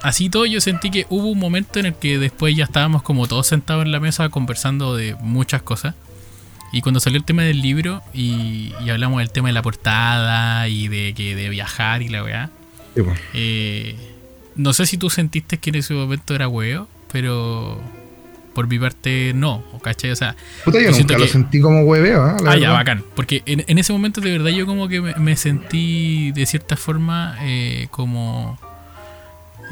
así todo yo sentí que hubo un momento en el que después ya estábamos como todos sentados en la mesa conversando de muchas cosas. Y cuando salió el tema del libro y, y hablamos del tema de la portada y de que de viajar y la weá. Sí, pues. eh, no sé si tú sentiste que en ese momento era huevo, pero por mi parte no, ¿cachai? O sea, Puta, yo nunca lo que- sentí como hueveo, ¿ah? La Ah, ya, bacán. Porque en, en ese momento de verdad yo como que me, me sentí de cierta forma eh, como...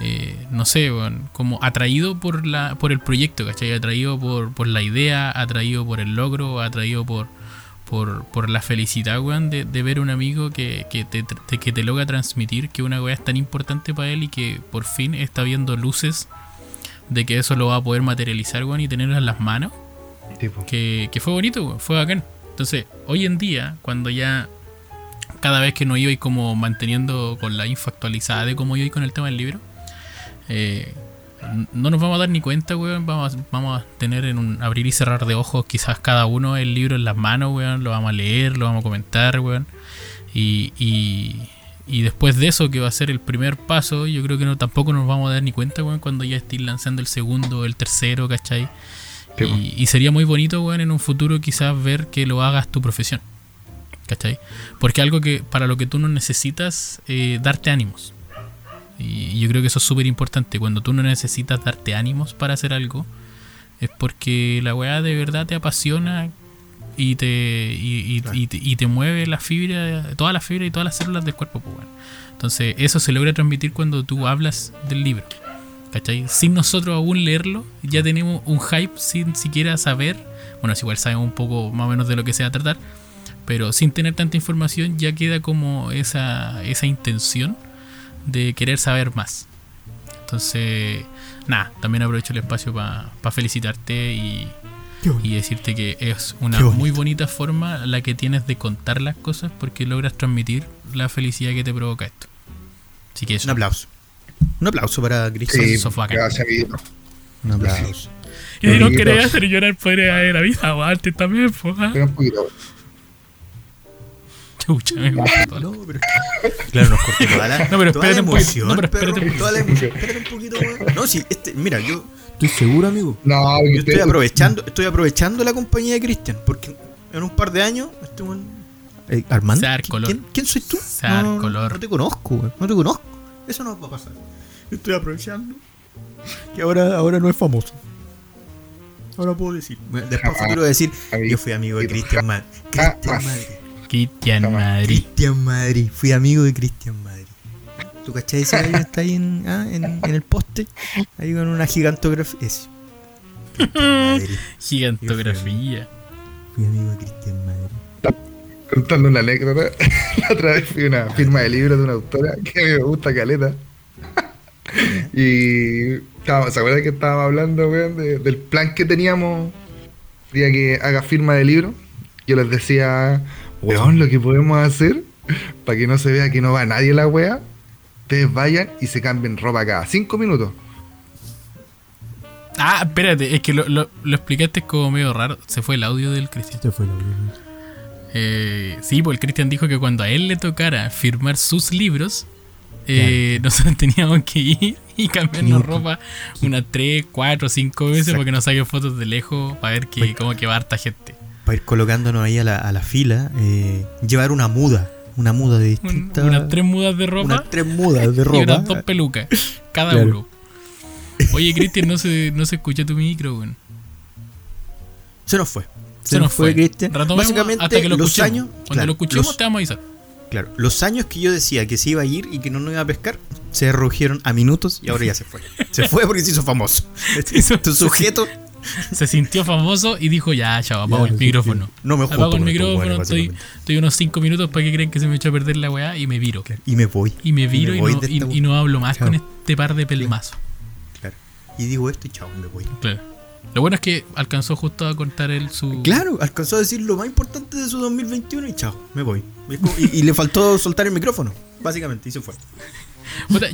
eh, no sé, weón, como atraído por la por el proyecto, ¿cachai? Atraído por, por la idea, atraído por el logro, atraído por, por, por la felicidad, weón, de, de ver un amigo que, que, te, te- que te logra transmitir que una weá es tan importante para él y que por fin está viendo luces de que eso lo va a poder materializar, weón, y tenerlo en las manos Tipo. que, que fue bonito, weón, fue bacán. Entonces, hoy en día, cuando ya cada vez que no iba y como manteniendo con la info actualizada de cómo iba con el tema del libro, eh, no nos vamos a dar ni cuenta, weón. Vamos, a- vamos a tener en un abrir y cerrar de ojos, quizás cada uno el libro en las manos, weón. Lo vamos a leer, lo vamos a comentar, weón. Y, y, y después de eso, que va a ser el primer paso, yo creo que no tampoco nos vamos a dar ni cuenta, weón, cuando ya estéis lanzando el segundo, el tercero, ¿cachai? Y sería muy bonito, weón, en un futuro quizás ver que lo hagas tu profesión. ¿Cachai? Porque algo que para lo que tú no necesitas eh, darte ánimos. Y, y yo creo que eso es súper importante. Cuando tú no necesitas darte ánimos para hacer algo, es porque la weá de verdad te apasiona y te, y, y- y te, y te mueve la fibra, todas las fibras y todas las células del cuerpo, pues, weón. Entonces, eso se logra transmitir cuando tú hablas del libro. ¿Cachai? Sin nosotros aún leerlo, ya tenemos un hype sin siquiera saber. Bueno, es igual sabemos un poco más o menos de lo que se va a tratar, pero sin tener tanta información ya queda como esa, esa intención de querer saber más. Entonces, nada, también aprovecho el espacio para felicitarte y, y decirte que es una muy bonita forma la que tienes de contar las cosas porque logras transmitir la felicidad que te provoca esto. Así que eso. Un aplauso. Un aplauso para Cristian. Sí, gracias. Un aplauso. Y si no querés hacer llorar podría haber avisado antes también, pues. Chucha, me gusta todo. No, pero. Claro, nos cortó toda la. No, pero toda la un poquito. emoción, No, pero perro, espérate un toda la emoción. Espérate un poquito, weón. No, sí, este, mira, yo estoy seguro, amigo. No, Yo estoy aprovechando, estoy aprovechando la compañía de Cristian, porque en un par de años este weón Eh, Armando, Sear ¿qui- color. ¿quién, quién soy tú? No, color. no te conozco, güey, no te conozco. Eso no va a pasar. Estoy aprovechando que ahora, ahora no es famoso. Ahora puedo decir. Después Jamás. quiero decir, yo fui amigo de Jamás. Cristian Madrid. Cristian Jamás. Cristian. Madrid. Cristian Madrid. Fui amigo de Cristian Madrid. ¿Tú cachai ese gallo que está ahí en, ah, en, en el poste? Ahí con una gigantografía. Madrid. Gigantografía. Fui amigo de Cristian Madrid. Contando una anécdota. La otra vez fui a una firma de libros de una autora que a mí me gusta caleta. y estábamos- ¿se acuerdan que estábamos hablando, weón, de- del plan que teníamos día que haga firma de libro? Yo les decía, weón, lo que podemos hacer para que no se vea que no va nadie la wea, ustedes vayan y se cambien ropa cada cinco minutos. Ah, espérate, es que lo, lo, lo explicaste como medio raro. Se fue el audio del Cristian. Este fue el Eh, sí, pues el Cristian dijo que cuando a él le tocara firmar sus libros, eh, nosotros teníamos que ir y cambiarnos ropa unas 3, 4, 5 veces para que nos saquen fotos de lejos para ver que cómo que va harta gente. Para ir colocándonos ahí a la, a la fila, eh, llevar una muda. Una muda de Un- distintas. unas tres mudas de ropa unas tres mudas de y ropa. unas dos pelucas, cada Claro. uno. Oye, Cristian, no se, no se escucha tu micro, weón. Se nos fue. Se, nos fue. Cristian. Retomemos Básicamente, hasta que lo los escuchemos. años. Cuando claro, lo escuchemos los- te vamos a avisar. Claro, los años que yo decía que se iba a ir y que no nos iba a pescar, se redujeron a minutos y ahora ya se fue. Se fue porque se hizo famoso. hizo- Este sujeto. Se sintió famoso y dijo, ya, chao, apago Ya, el micrófono. No me junto Apago el micrófono, estoy, unos 5 minutos para que creen que se me echó a perder la weá y me viro. Y me voy. Y me viro y, no, de y, esta y no hablo más con este par de pelmazos. Claro. Y digo esto y chao, me voy. Claro. Lo bueno es que alcanzó justo a contar él su. Claro, alcanzó a decir lo más importante de su 2021 y chao, me voy. Y, y le faltó soltar el micrófono, básicamente, y se fue.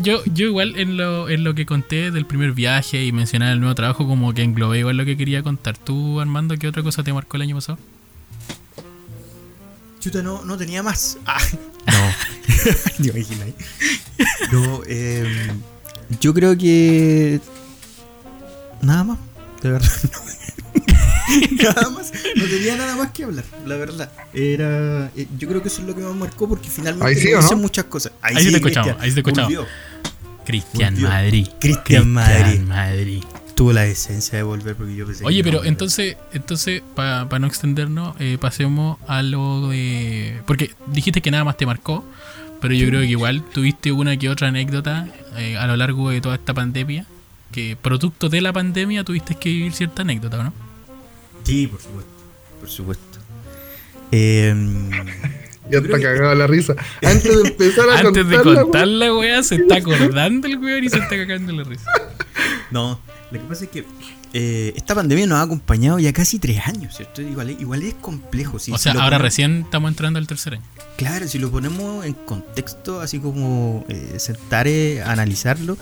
Yo, yo igual en lo, en lo que conté del primer viaje y mencionar el nuevo trabajo, como que englobé igual lo que quería contar. ¿Tú, Armando, qué otra cosa te marcó el año pasado? Chuta, no, no tenía más. Ah, no. No, eh, yo creo que. Nada más. De verdad. no. nada más. No tenía nada más que hablar, la verdad. Era. eh, yo creo que eso es lo que me marcó porque finalmente Ahí sí, muchas cosas. Ahí sí te escuchamos, Cristian, ahí sí te escuchamos. Cristian. Madrid. Cristian Madrid. Madrid. Tuvo la decencia de volver porque yo pensé Oye, que no, pero entonces, entonces para no extendernos, eh, pasemos a lo de... Porque dijiste que nada más te marcó, pero yo creo que igual tuviste una que otra anécdota eh, a lo largo de toda esta pandemia, que producto de la pandemia tuviste que vivir cierta anécdota, ¿o ¿no? Sí, por supuesto. Por supuesto. Em, Ya está cagado la risa. Antes de empezar a Antes de contarla, contar la weá, se está acordando el weón y se está cagando la risa. no, lo que pasa es que eh, esta pandemia nos ha acompañado ya casi tres años, ¿cierto? Igual, es- igual es complejo. si- o sea, ahora ponemos- recién estamos entrando al tercer año. Claro, si lo ponemos en contexto, así como eh, sentar eh, a analizarlo,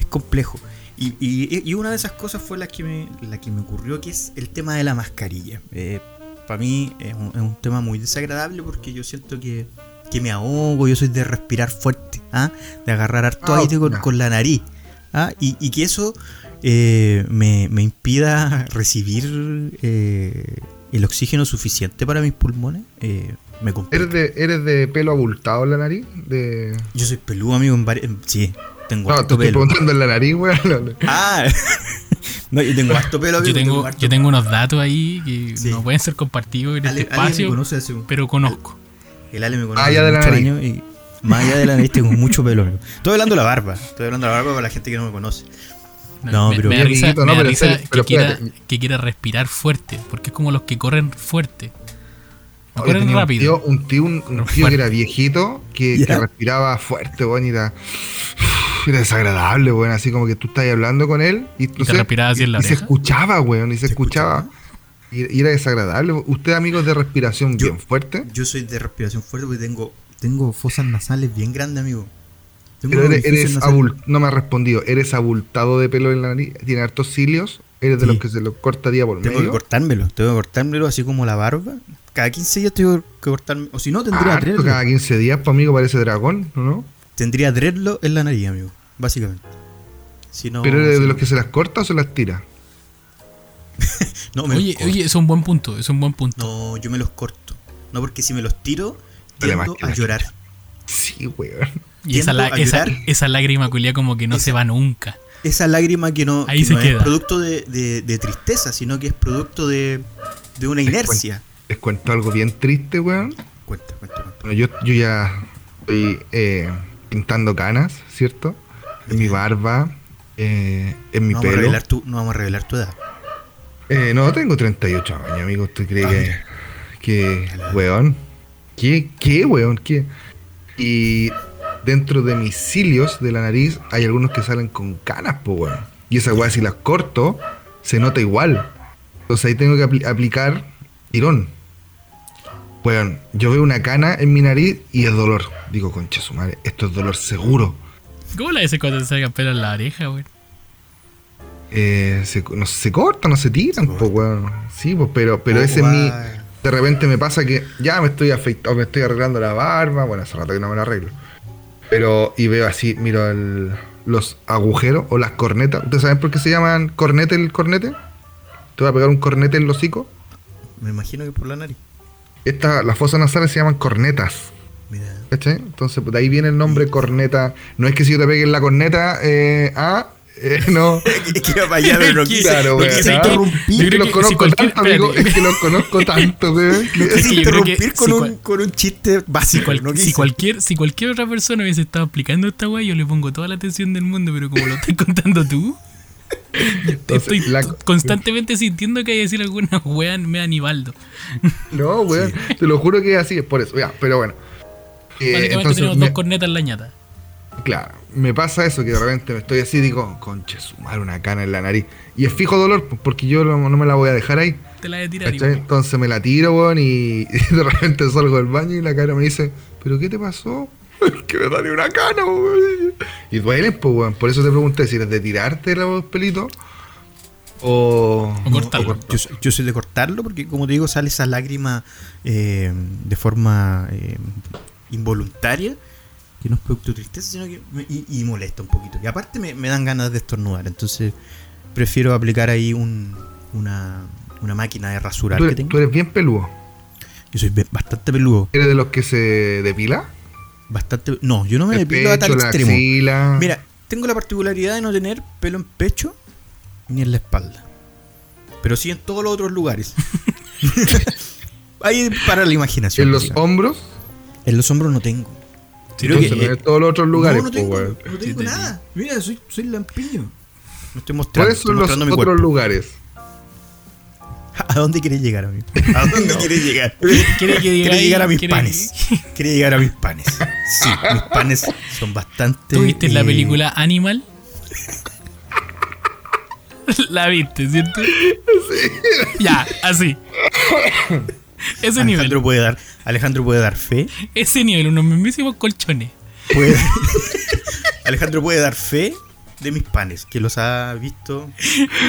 es complejo. Y, y- y una de esas cosas fue la que me, la que me ocurrió, que es el tema de la mascarilla. para mí es un, es un tema muy desagradable porque yo siento que, que me ahogo, yo soy de respirar fuerte, ¿ah? de agarrar harto Ah, aire con, con la nariz. ¿ah? Y, y que eso eh, me, me impida recibir eh, el oxígeno suficiente para mis pulmones, eh, me complica. ¿Eres de, ¿Eres de pelo abultado en la nariz? De... Yo soy peludo, amigo, en. Sí, tengo No, te harto estoy pelo. preguntando en la nariz, weón. No, no. Ah, no, yo tengo harto pelo, amigo. Yo tengo, yo tengo unos datos ahí que Sí. no pueden ser compartidos en Ale- este Ale me espacio, conoce hace un- pero conozco. El Ale me conoce Ah, ya hace de la muchos nariz. años y más allá de la nariz tengo mucho pelo. amigo. Estoy hablando de la barba. Estoy hablando de la barba para la gente que no me conoce. No, me, pero- me risa, me no, pero risa pero que, quiera, que quiera respirar fuerte, porque es como los que corren fuerte. No corren rápido. Un tío, un tío, un- un Pero tío que era viejito, que, que respiraba fuerte, y era, desagradable, weón. Así como que tú estás hablando con él y, te respiraba así en la y se oreja. escuchaba, weón, y se, ¿Se escuchaba. Y, y era desagradable. ¿Usted, amigos de respiración Yo- bien fuerte? Yo soy de respiración fuerte porque tengo, tengo fosas nasales bien grandes, amigo. Tengo Pero eres, eres no me has respondido. ¿Eres abultado de pelo en la nariz? ¿Tiene hartos cilios? ¿Eres de Sí. los que se los corta día por Tengo que medio? cortármelo, tengo que cortármelo así como la barba. Cada 15 días tengo que cortarme. O si no, tendría dreadlock. cada 15 días, pues amigo, parece dragón, ¿no? Tendría dreadlock en la nariz, amigo. Básicamente. Si no, ¿Pero eres de los que se las corta o se las tira? no, me Oye, oye, es un buen punto, es un buen punto. No, yo me los corto. No, porque si me los tiro, tiendo a llorar. Sí, weón. Y esa, la- a esa, esa lágrima culia como que no se va nunca. Esa lágrima que no, Ahí que se no queda. es producto de, de- de tristeza, sino que es producto de, de una inercia. Les cuento algo bien triste, weón. Cuenta, cuenta, cuenta. Bueno, yo, yo ya estoy eh, pintando canas, ¿cierto? En mi barba, eh, en mi No vamos, a pelo. revelar tu, no vamos a revelar tu edad. Eh, no, tengo 38 años, amigo. ¿Usted cree Ah, que, que, weón? ¿Qué, qué, weón? ¿Qué? Y dentro de mis cilios de la nariz hay algunos que salen con canas, po, weón. Y esa weá, si las corto, se nota igual. Entonces ahí tengo que apli- aplicar tirón. Weón, yo veo una cana en mi nariz y es dolor. Digo, concha su madre, esto es dolor seguro. ¿Cómo la ese cuando te salgan pelos en la oreja, güey? Eh, se, no, se corta, no se tiran, Se pues, weón. Sí, pues, pero, pero Oh, ese es mi. De repente me pasa que ya me estoy afeitando, me estoy arreglando la barba. Bueno, hace rato que no me la arreglo. Pero, y veo así, miro el- los agujeros o las cornetas. ¿Ustedes saben por qué se llaman cornete el cornete? Te voy a pegar un cornete en el hocico. Me imagino que por la nariz. Esta, las fosas nasales se llaman cornetas. Mira. ¿Cachai? Entonces, pues, de ahí viene el nombre corneta. No es que si yo te pegue en la corneta, eh, ah, eh, no. Es que iba para allá, pero no Que- quise, Claro, quise interrumpir. Es que los conozco si tanto, amigo. Es que los conozco tanto, Es quise interrumpir con, si un, cual- con un chiste Si, básico. cual- no si cualquier, si cualquier otra persona hubiese estado explicando esta weá, yo le pongo toda la atención del mundo, pero como lo estás contando tú, Entonces, estoy la- constantemente sintiendo que hay que decir alguna weá me Anibaldo. No, weón. Te lo juro que es así, es por eso. Ya, pero bueno. Eh, entonces, tenemos me- dos cornetas en la ñata. claro, me pasa eso que de repente me estoy así digo, conche, sumar una cana en la nariz. Y es fijo dolor, porque yo no, no me la voy a dejar ahí. Te la voy a tirar. Entonces me la tiro, weón, y de repente salgo del baño y la cara me dice, ¿pero qué te pasó? que me salió una cana, weón. Y duelen, pues, weón. Por eso te pregunté si eres de tirarte los pelitos o, O cortarlo. Yo, soy- yo soy de cortarlo porque, como te digo, sale esa lágrima eh, de forma eh, involuntaria, que no es producto de tristeza, sino que me- y, y molesta un poquito. Y aparte me, me dan ganas de estornudar, entonces prefiero aplicar ahí un, una, una máquina de rasurar ¿Tú, que eres- tengo. tú eres bien peludo. Yo soy bastante peludo. ¿Eres de los que se depila? Bastante, no, yo no me El depilo a tal extremo. axila. Mira, tengo la particularidad de no tener pelo en pecho ni en la espalda. Pero sí en todos los otros lugares. Ahí para la imaginación. en los digamos. hombros, En los hombros no tengo. Creo que, no eh, en todos los otros lugares. no, no pues, tengo, no tengo te nada. Mira, soy, soy lampiño. No estoy mostrando, ¿Cuáles son los otros cuerpo. lugares? ¿A dónde quieres llegar, amigo? ¿A dónde quieres llegar? ¿Quiere que diga Quiere ahí? llegar a mis ¿Quiere- panes. Quiere llegar a mis panes. Sí, mis panes son bastante. ¿Tú viste la eh, película Animal? la viste, ¿cierto? Ya, así. Ese nivel. Alejandro puede dar, Alejandro puede dar fe. Ese nivel, unos mismísimos colchones. Puede- Alejandro puede dar fe de mis panes, que los ha visto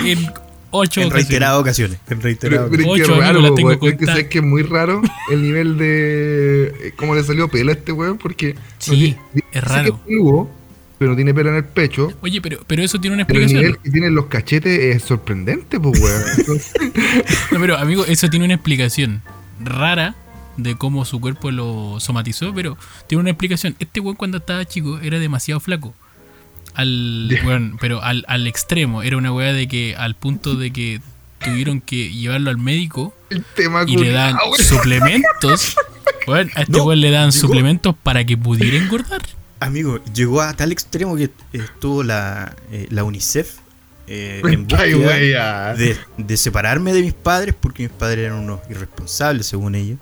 En ocho en ocasiones. reiteradas ocasiones. En reiteradas Pero, pero es Ocho, que amigo, raro, la tengo weón, es que es muy raro el nivel de. eh, cómo le salió pelo a este weón, porque. Sí, no es que raro. pero tiene pelo en el pecho. Oye, pero, pero eso tiene una Pero el explicación. nivel que tienen los cachetes es sorprendente, pues, weón. No, pero amigo, eso tiene una explicación rara de cómo su cuerpo lo somatizó, pero tiene una explicación. Este weón cuando estaba chico era demasiado flaco. Al, weón, pero al, al extremo. Era una weá de que al punto de que tuvieron que llevarlo al médico el tema y le dan weón. suplementos. Weón, a este No, weón le dan llegó- suplementos para que pudiera engordar. Amigo, llegó a tal extremo que estuvo la, eh, la UNICEF eh, en búsqueda de, de separarme de mis padres porque mis padres eran unos irresponsables, según ellos,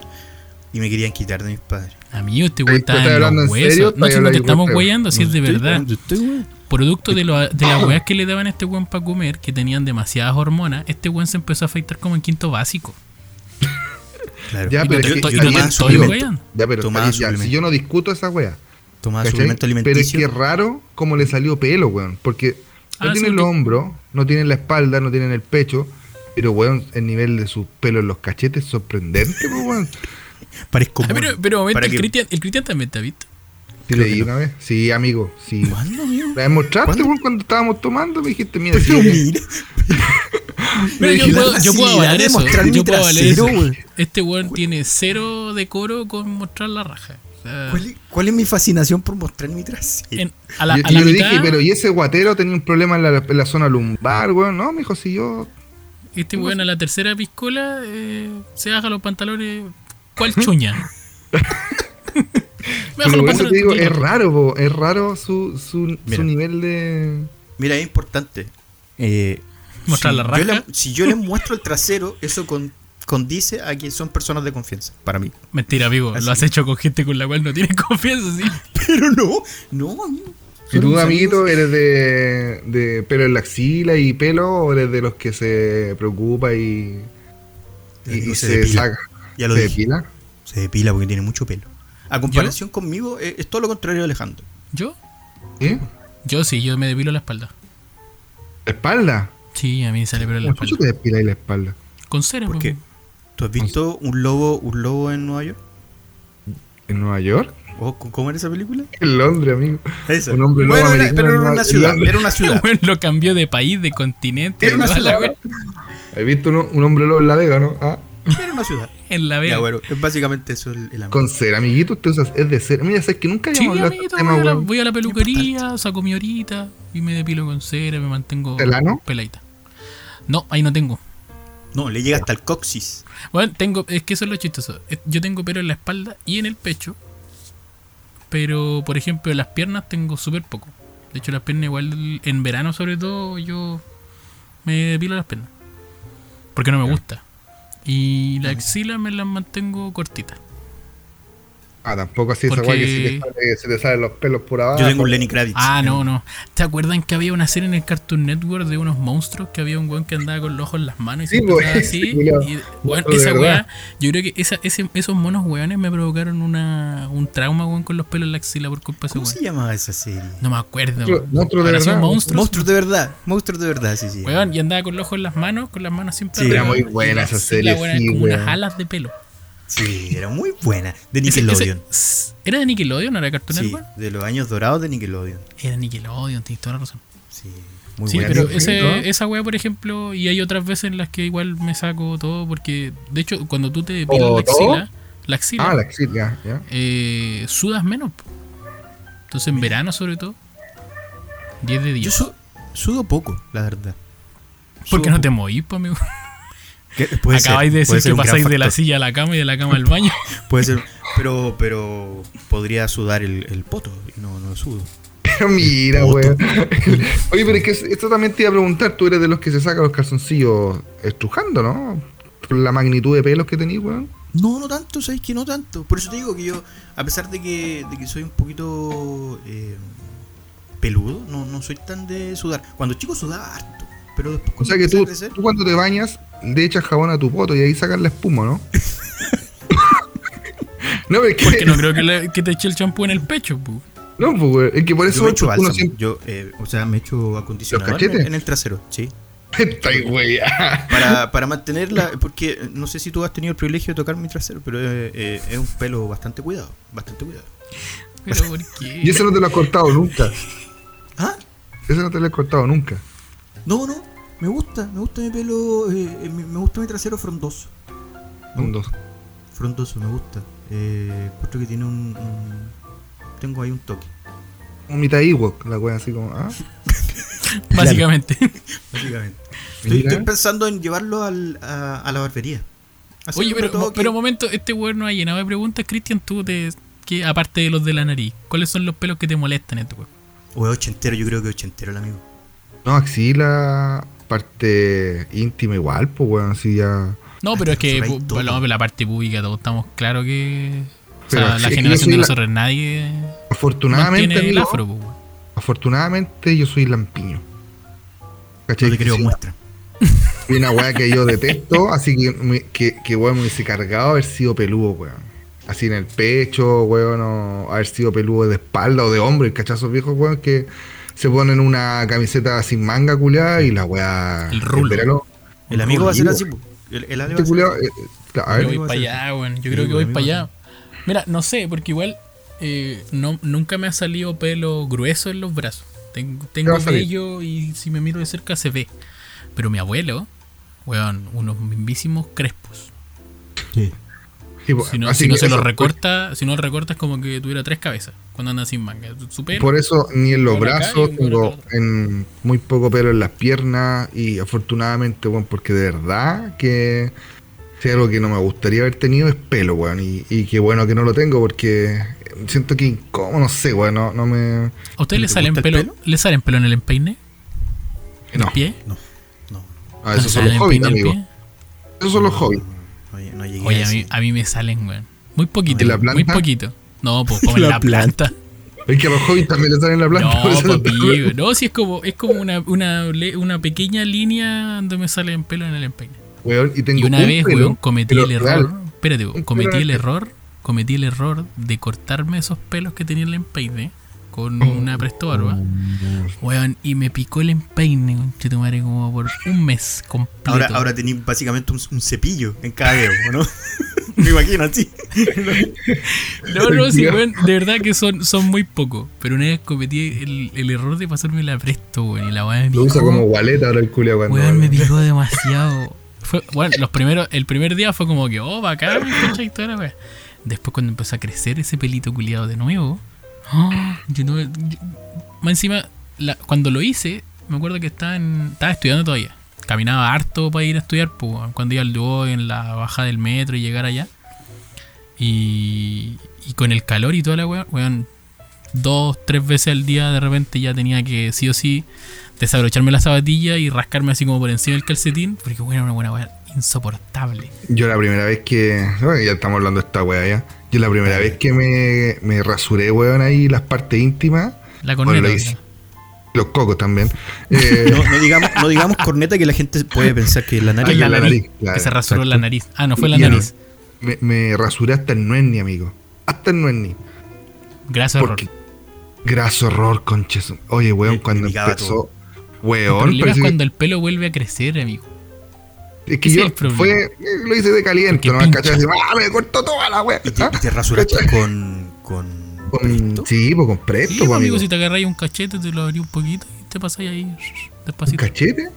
y me querían quitar de mis padres. Amigo, este ¿Estás- weón está en hablando los en serio? huesos. No, ¿Estás si no te estamos huevo? weyando, si es de Estoy- verdad. estoy, weón. Producto de, lo- de las weas que le daban a este weón para comer, que tenían demasiadas hormonas, este weón se empezó a afeitar como en quinto básico. Claro. Ya, Y pero no es que y no estoy. Ya, ya, si yo no discuto esa wea. Tomaba ¿cachai? suplemento Pero es alimenticio. que raro cómo le salió pelo, weón. Porque no Ah, tienen sí, los que- hombros, no tienen la espalda, no tienen el pecho. Pero, weón, el nivel de sus pelos en los cachetes es sorprendente, weón. Parezco Ah, pero, pero momento, el que- Cristian, el Cristian también te ha visto. ¿Sí Creo leí una vez? Sí, amigo, sí. ¿Cuándo, amigo? La demostraste, ¿Cuándo? weón, cuando estábamos tomando, me dijiste, mira, Pero yo- mira, puedo, yo puedo de eso. Yo puedo. Este weón tiene cero decoro con mostrar la raja. O sea, ¿Cuál, es- cuál es mi fascinación por mostrar mi trasero? en- a la, yo a la yo le mitad, dije, pero ¿y ese guatero tenía un problema en la, en la zona lumbar, weón? No, mijo, si yo. este weón a la tercera piscola eh, se baja los pantalones. ¿Cuál chuña? Pero por eso te digo, es raro, po, es raro su, su, su nivel de. Mira, es importante. Eh, Mostrar si la yo raja. le- si yo les muestro el trasero, eso con- condice a que son personas de confianza, para mí. Mentira, amigo. Así. Lo has hecho con gente con la cual no tienes confianza, sí. Pero no, no, amigo. ¿Y tú, amiguito, eres de, de pelo en la axila y pelo o eres de los que se preocupa y, y, y se se, depila. saca? Ya lo ¿Se dije. depila? Se depila porque tiene mucho pelo. A comparación conmigo, eh, es todo lo contrario de Alejandro. ¿Yo? ¿Sí? Yo sí, yo me depilo la espalda. ¿La espalda? Sí, a mí me sale pelo en la ¿Cómo chucha espalda. te despiláis la espalda? Con cera, ¿Por po. qué? ¿Tú has visto un lobo, un lobo en Nueva York? ¿En Nueva York? ¿O c- ¿Cómo era esa película? En Londres, amigo. Esa. Un hombre lobo Bueno, era- pero era una ciudad. Era una ciudad. Bueno, lo cambió de país, de continente, Era una ciudad. ¿Has visto un, un hombre lobo en La Vega, no? Ah, Era una ciudad. En la Ya, vega. bueno, es básicamente eso el, el amor. con cera, amiguito, usted usa- es de cera. Mira, sabes que nunca Sí, habíamos amiguito, este tema, voy, a la, weón. voy a la peluquería, saco mi horita y me depilo con cera, me mantengo ¿El ano? peladita. No, ahí no tengo. No, le llega hasta el coxis. Bueno, tengo, es que eso es lo chistoso. Yo tengo pelo en la espalda y en el pecho. Pero, por ejemplo, en las piernas tengo súper poco. De hecho, las piernas igual, en verano sobre todo, yo me depilo las piernas. Porque no me gusta. Y la axila me las mantengo cortitas. Ah, tampoco así esa Porque- weá que se te, sale, se te salen los pelos por abajo. Yo tengo un Lenny Kravitz. Ah, no, no. ¿Te acuerdan que había una serie en el Cartoon Network de unos monstruos que había un weón que andaba con los ojos en las manos y Sí, siempre pues, ese así? Y, weón, esa weá, yo creo que esa, ese, esos monos weones me provocaron una, un trauma, weón, con los pelos en la axila por culpa de ese ¿Cómo weón. se llamaba esa serie? No me acuerdo. Monstruo- weón. monstruo de verdad, monstruos. Monstruos de verdad. Monstruos de verdad, sí, sí. Weón, y andaba con los ojos en las manos, con las manos siempre Sí, era muy buena esa serie, sí, como weón. unas alas de pelo. Sí, era muy buena. De Nickelodeon. ese- ¿Era de Nickelodeon o era de Cartoon Sí, Network? de los años dorados de Nickelodeon. Era Nickelodeon, tienes toda la razón. Sí, muy Sí, buena. pero Sí, ese, esa weá, por ejemplo, y hay otras veces en las que igual me saco todo, porque de hecho, cuando tú te depilas ¿O la axila, la axila, Ah, la axila, eh, sudas menos. Entonces, en verano, sobre todo, 10 de Yo 10. su- sudo poco, la verdad. ¿Por qué Sudo no te movís, amigo? Acabáis de decir que pasáis de la silla a la cama y de la cama al baño. Puede ser, pero, pero podría sudar el, el poto y no, no sudo. Pero mira, weón. Oye, pero es que esto también te iba a preguntar. Tú eres de los que se sacan los calzoncillos estrujando, ¿no? Por la magnitud de pelos que tenés, weón. No, no tanto, ¿sabes que no tanto? Por eso te digo que yo, a pesar de que, de que soy un poquito eh, peludo, no, no soy tan de sudar. Cuando chico sudaba harto, pero después O cuando sea que tú, crecer- tú cuando te bañas le echas jabón a tu poto y ahí sacas la espuma, ¿no? no, es que, Porque no creo que, le- que te eche el champú en el pecho, po. no, pues, es que por yo eso me echo bálsamo. siempre Yo, eh, o sea, me echo acondicionador en el trasero, sí. está ahí, güey. Para, para mantenerla, porque no sé si tú has tenido el privilegio de tocar mi trasero, pero eh, eh, es un pelo bastante cuidado, bastante cuidado. Pero ¿por qué? Y eso no te lo has cortado nunca. ¿Ah? Eso no te lo has cortado nunca. No, no, me gusta, me gusta mi pelo, eh, eh, me me gusta mi trasero frondoso. Un dos. Frondoso, me gusta. Eh, que tiene un, un- Tengo ahí un toque. Un mitad Ewok, la wea así como, ah. Básicamente. Básicamente. Estoy, pensando en llevarlo al, a, a la barbería. Hacer Oye, un pero, retoque. pero un momento, este weón no ha llenado de preguntas, Cristian, tú te, que aparte de los de la nariz, ¿cuáles son los pelos que te molestan en tu cuerpo? O es ochentero, yo creo que es ochentero el amigo. No, axila, parte íntima igual, pues weón, así ya. No, pero es que Por la parte pública todos estamos claros que o sea, la generación de la- nosotros nadie Afortunadamente, el afro, pues, weón. afortunadamente yo soy lampiño. ¿Cachai? No te creo Sí, muestra. Y una weá que yo detesto, así que, me- que, que weón me hubiese cargado haber sido peludo, weón. Así en el pecho, weón, o haber sido peludo de espalda o de hombro, y cachazos viejos, weón, que se ponen una camiseta sin manga culiada y la weá. El rulo. El amigo va a ser así. El, Este va a ser culiao, así. eh, eh, a Yo voy para allá, weón. Yo Sí, creo que voy para allá. Mira, no sé, porque igual eh, no, nunca me ha salido pelo grueso en los brazos. Tengo, tengo vello y si me miro de cerca se ve. Pero mi abuelo, weón, unos mismísimos crespos. Sí, pues, Si no, así si no se lo recorta, si no lo recorta es como que tuviera tres cabezas cuando anda sin manga. Su pelo. Por eso ni en los brazos tengo en muy poco pelo en las piernas y afortunadamente, weón, porque de verdad que si algo que no me gustaría haber tenido es pelo, weón, y, y qué bueno que no lo tengo porque siento que incómodo, no sé, weón, no, no me... ¿A ustedes le ¿Te salen pelo, pelo? le salen pelo en el empeine? ¿En No, el pie? No, no. ah, esos ¿Le son los hobbies, amigo. Esos son los hobbies. Oye, no llegué Oye, a ese. mí, a mí me salen, weón. Muy poquito, ¿En la muy planta? poquito. No, pues como en La la planta. Es que a los hobbies también le salen la planta. No, papi, no, si es como, es como una, una, pequeña línea donde me salen pelo en el empeine. Weón, y tengo Y una un vez, pelo, weón, cometí el error. real. Espérate, cometí el error. Cometí el error de cortarme esos pelos que tenía el empeine con una presto barba. Weón, y me picó el empeine, conchetumare, como por un mes completo. Ahora, ahora tenéis básicamente un, un cepillo en cada dedo, ¿o ¿no? Me imagino así. No, no, sí, weón, de verdad que son, son muy pocos. Pero una vez cometí el, el error de pasarme la presto, weón, y la weá me Lo picó. usa como wallet ahora el culia cuando. Weón, me picó demasiado. Fue, bueno, los primeros, el primer día fue como que, oh, bacán. Y toda la wea. Después cuando empezó a crecer ese pelito culiado de nuevo, ah, yo no- yo- más encima, la- cuando lo hice, me acuerdo que estaba, en- estaba estudiando todavía. Caminaba harto para ir a estudiar, pues, weón, cuando iba al dúo en la bajada del metro y llegar allá. Y, y con el calor y toda la weá, weón, dos, tres veces al día de repente ya tenía que sí o sí desabrocharme la zapatilla y rascarme así como por encima del calcetín, porque bueno, una buena weá insoportable. Yo la primera vez que. ya estamos hablando de esta wea ya. Yo la primera vez que me, me rasuré, weón, ahí las partes íntimas. La corneta. Los cocos también. Eh, No, no digamos, no digamos corneta que la gente puede pensar que la Ah, nariz. la la nariz, nariz, claro, que se rasuró exacto. la nariz. Ah, no, fue la nariz. me, me rasuré hasta el nuenni, amigo. Hasta el nuenni. Error. Porque. Graso horror, conches. Oye, weón, cuando empezó. todo. El Weón, problema es cuando el pelo vuelve a crecer, amigo. Es que es yo el fue, eh, lo hice de caliente, Porque ¿no? pincha. ¡Ah, me cortó toda la wea! ¿Y te, ¿Ah? y te rasuraste con. con. Con- presto? sí, pues con presto, Sí, pues, pues, amigo, si te agarráis un cachete, te lo abrí un poquito y te pasáis ahí ¿Un despacito. cachete?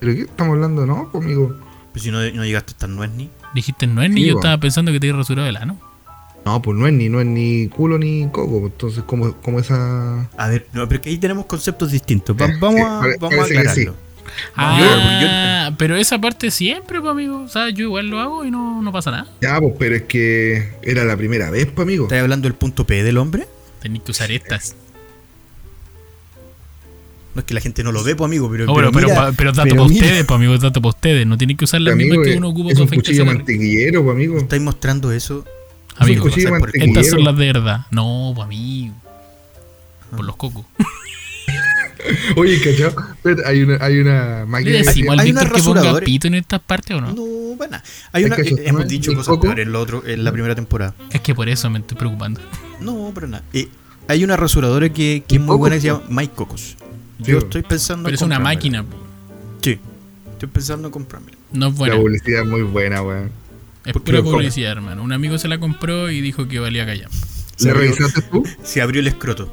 ¿Pero qué estamos hablando, no, pues, amigo? Pues si no, no llegaste tan nuez ni. Dijiste, no es ni Sí, yo po. estaba pensando que te había rasurado el ano. No, pues no es ni, no es ni culo ni coco. pues, Entonces, como, como esa. A ver, no, pero que ahí tenemos conceptos distintos. Va- vamos sí, a, vamos a sí. Ah, pero esa parte siempre, pues, amigo. O sea, yo igual lo hago y no, no pasa nada. Ya, pues, pero es que era la primera vez, pues, amigo. ¿Estás hablando del punto P del hombre? Tenéis que usar estas. No es que la gente no lo ve, pues amigo, pero. No, pero, pero, mira, pa- pero dato pero para mira, ustedes, pues, amigo, dato para ustedes. No tienen que usar las Amigo, mismas que es- uno ocupa es un cuchillo la- mantequillero, pues, amigo. ¿Estáis mostrando eso? Amigo, mantequillero. estas son las de verdad. No, pues, amigo. Por los cocos. Oye. Espérate, Hay una, hay una ¿Le máquina. decimos al hay Víctor unos que ponga rasuradores. pito en estas partes o no? No, bueno. Hay una, Es que eso, eh, hemos ¿no? dicho ¿Un cosas poco? peores en, lo otro, en la primera temporada. Es que por eso me estoy preocupando. No, pero nada. Eh, hay una rasuradora que, que es muy Cocos, buena que se llama Mike Cocos. Sí, Yo estoy pensando Pero en es una máquina. po. Sí. Estoy pensando en comprármela. No es La buena. publicidad es muy buena, weón. Es ¿Por qué pura publicidad, hermano. Un amigo se la compró y dijo que valía callar. Se ¿La abrió- revisaste tú? Se abrió el escroto.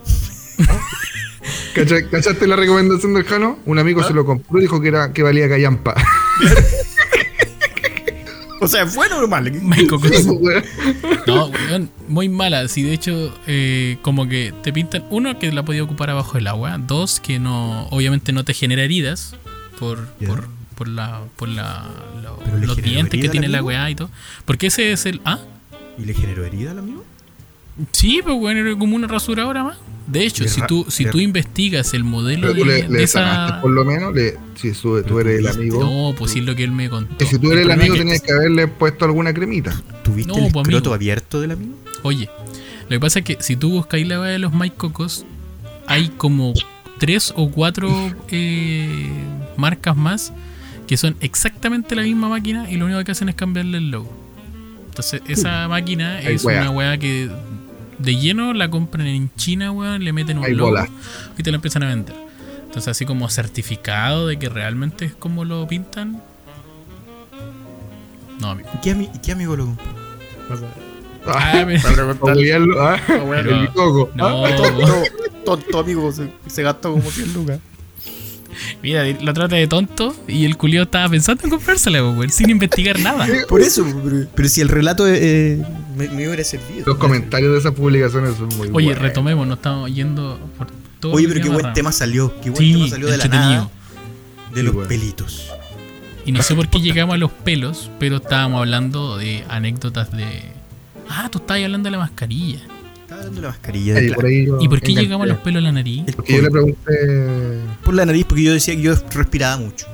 ¿Cachai- ¿Cachaste la recomendación del Jano? Un amigo se lo compró y dijo que, era, que valía callampa. O sea, ¿es bueno o. Sí, weón. No, weón, muy mala. Si de hecho, eh, como que te pintan, uno, que la podía ocupar abajo del agua. Dos, que no, obviamente no te genera heridas por, por, por la, por la, lo- los dientes que tiene la weá y todo. Porque ese es el. Ah, ¿Y le generó herida al amigo? Sí, pues bueno, era como una rasuradora más. De hecho, si tú, si tú investigas el modelo Pero tú de, le, de le esa. sacaste por lo menos, le, si tú, tú eres el amigo. No, pues sí es lo que él me contó. que si tú eres el amigo que- tenías que haberle puesto alguna cremita. ¿Tuviste No, el pues, escroto amigo. abierto del amigo? Oye, lo que pasa es que si tú buscáis la weá de los Mike Cocos, hay como tres o cuatro eh, marcas más que son exactamente la misma máquina y lo único que hacen es cambiarle el logo. Entonces, esa máquina es una weá que de lleno la compran en China, weón, le meten un Hay logo bola. y te lo empiezan a vender. Entonces, así como certificado de que realmente es como lo pintan. No, amigo. ¿Y qué, ami- qué amigo lo compró? Ah, ah, Pero-. No, ah. Tonto, tonto amigo, se, se gastó como 100 lucas. Mira, lo trata de tonto y el culiao estaba pensando en comprársela, weón, sin investigar nada. Por eso, pero, pero si el relato eh, me, me hubiera servido. Los comentarios de esas publicaciones son muy Oye, retomemos, nos estamos yendo por todo. Oye, pero qué buen raro. tema salió. Qué buen Sí, tema salió de la nada. De Sí, los pelitos. Y no sé por qué llegamos a los pelos, pero estábamos hablando de anécdotas de. Ah, tú estabas hablando de la mascarilla. Estaba dando la mascarilla. Ahí, claro. por ¿Y por qué enganché. llegamos a los pelos en la nariz? El Porque yo le pregunté. Por la nariz, porque yo decía que yo respiraba mucho.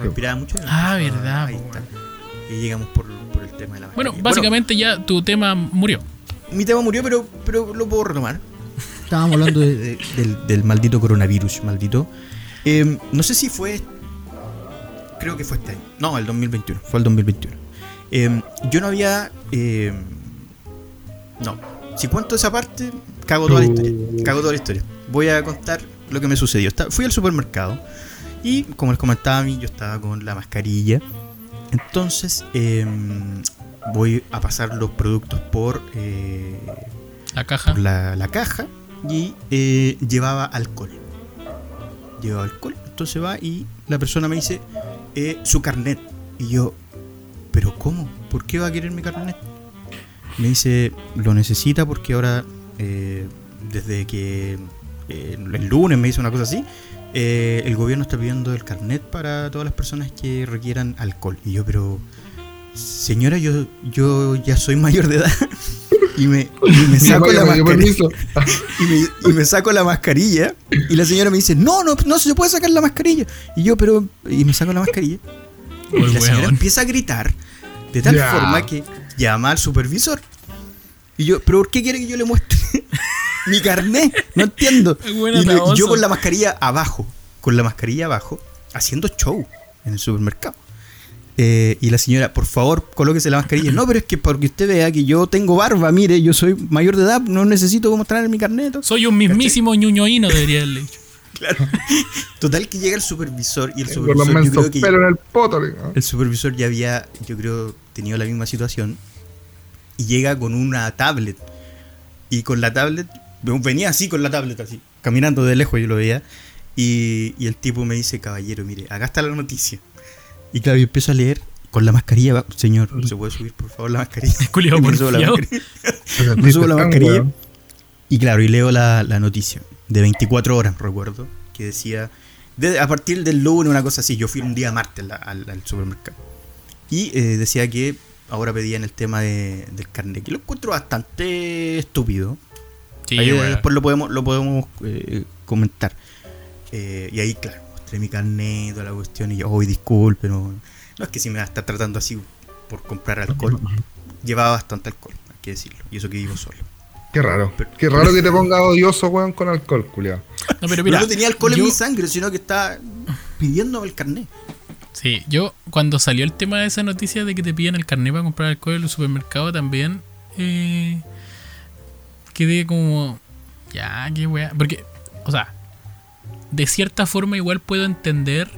Respiraba mucho. Ah, verdad, Ahí po, está. Y llegamos por, por el tema de la Bueno, básicamente ya tu tema murió. mi tema murió, pero, pero lo puedo retomar. Estábamos hablando de- de- del, del maldito coronavirus, maldito. Eh, no sé si fue. Creo que fue este año. No, el 2021. Fue el 2021. Eh, yo no había. eh, no. Si cuento esa parte, cago toda la historia. Cago toda la historia. Voy a contar lo que me sucedió. Fui al supermercado y, como les comentaba a mí, yo estaba con la mascarilla. Entonces, eh, voy a pasar los productos por, eh, La caja. por la, la caja y eh, llevaba alcohol. Llevaba alcohol. Entonces va y la persona me dice eh, su carnet. Y yo, ¿pero cómo? ¿Por qué va a querer mi carnet? Me dice, lo necesita porque ahora, desde que eh, el lunes me dice una cosa así, eh, el gobierno está pidiendo el carnet para todas las personas que requieran alcohol. Y yo, pero, señora, yo, yo ya soy mayor de edad. Y me, y me saco la mascarilla y me, y me saco la mascarilla y la señora me dice, no, no, no se puede sacar la mascarilla. Y yo, pero, y me saco la mascarilla. Muy y la señora weón. empieza a gritar de tal Ya. forma que llama al supervisor. Y yo, pero ¿por qué quiere que yo le muestre mi carnet? No entiendo. Buena Y, le- yo con la mascarilla abajo, con la mascarilla abajo, haciendo show en el supermercado. Eh, y la señora, por favor, colóquese la mascarilla. No, pero es que porque usted vea que yo tengo barba, mire, yo soy mayor de edad, no necesito mostrar mi carnet. Soy un mismísimo ñuñoíno, debería haberle dicho. Claro. Total que llega el supervisor y el supervisor yo creo que en el poto. el supervisor ya había, yo creo, tenido la misma situación y llega con una tablet y con la tablet venía así con la tablet así, caminando de lejos yo lo veía y, y el tipo me dice, caballero, mire, acá está la noticia. Y claro, yo empiezo a leer con la mascarilla, va- señor, ¿se puede subir por favor la mascarilla? Culiao Y me subo la mascarilla. Me subo la mascarilla. Y claro, y leo la, la noticia de 24 horas, recuerdo, que decía, de- a partir del lunes, una cosa así, yo fui un día martes la- al, al supermercado. Y eh, decía que ahora pedían el tema de, del carnet, que lo encuentro bastante estúpido. Sí, Ahí weón. después lo podemos, lo podemos eh, comentar. Eh, y ahí, claro, mostré mi carnet, toda la cuestión, y yo, hoy disculpe, no, no es que si me va a estar tratando así por comprar alcohol. Llevaba bastante alcohol, hay que decirlo, y eso que vivo solo. Qué raro. Pero- Qué raro que te ponga odioso, weón, con alcohol, culiao. No, pero mira, no tenía alcohol yo- en mi sangre, sino que estaba pidiéndome el carnet. Sí, yo cuando salió el tema de esa noticia de que te piden el carnet para comprar alcohol en el supermercado también eh, quedé como ya, qué weá. Porque, o sea, de cierta forma igual puedo entender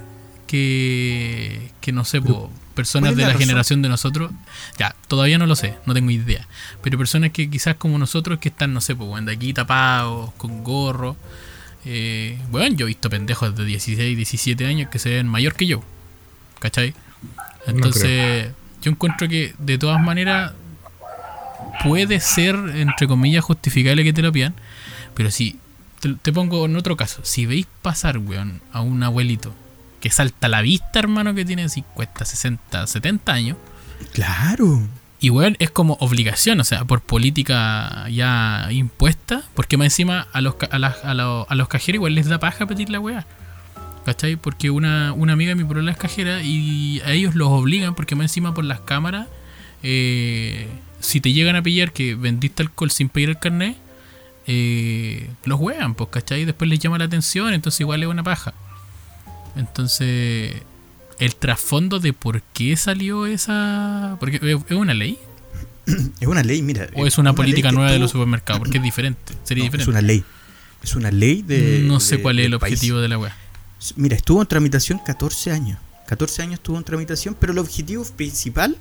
que, que no sé, po, personas ¿cuál es de la la, razón? generación de nosotros, ya, todavía no lo sé, no tengo idea. Pero personas que quizás como nosotros que están, no sé, pues, de aquí tapados, con gorro. Eh, bueno, yo he visto pendejos de 16, 17 años que se ven mayor que yo. ¿Cachai? Entonces, yo encuentro que de todas maneras puede ser, entre comillas, justificable que te lo pidan. Pero si, te, te pongo en otro caso, si veis pasar, weón, a un abuelito que salta a la vista, hermano, que tiene 50, 60, 70 años, Claro. y weón, es como obligación, o sea, por política ya impuesta, porque más encima a los, a las- a los, a los cajeros igual les da paja pedir la weá. ¿Cachai? Porque una, una amiga de mi problema es cajera y a ellos los obligan, porque más encima por las cámaras, eh, si te llegan a pillar que vendiste alcohol sin pedir el carnet, eh, los juegan, pues, ¿cachai? Después les llama la atención, entonces igual es una paja. Entonces, el trasfondo de por qué salió esa. Porque es una ley. Es una ley, mira. ¿O es una, política nueva de los supermercados? Porque es diferente. Sería No, es diferente. una ley. Es una ley de. no sé de- cuál es el país. objetivo de la wea. Mira, estuvo en tramitación 14 años. 14 años estuvo en tramitación, pero el objetivo principal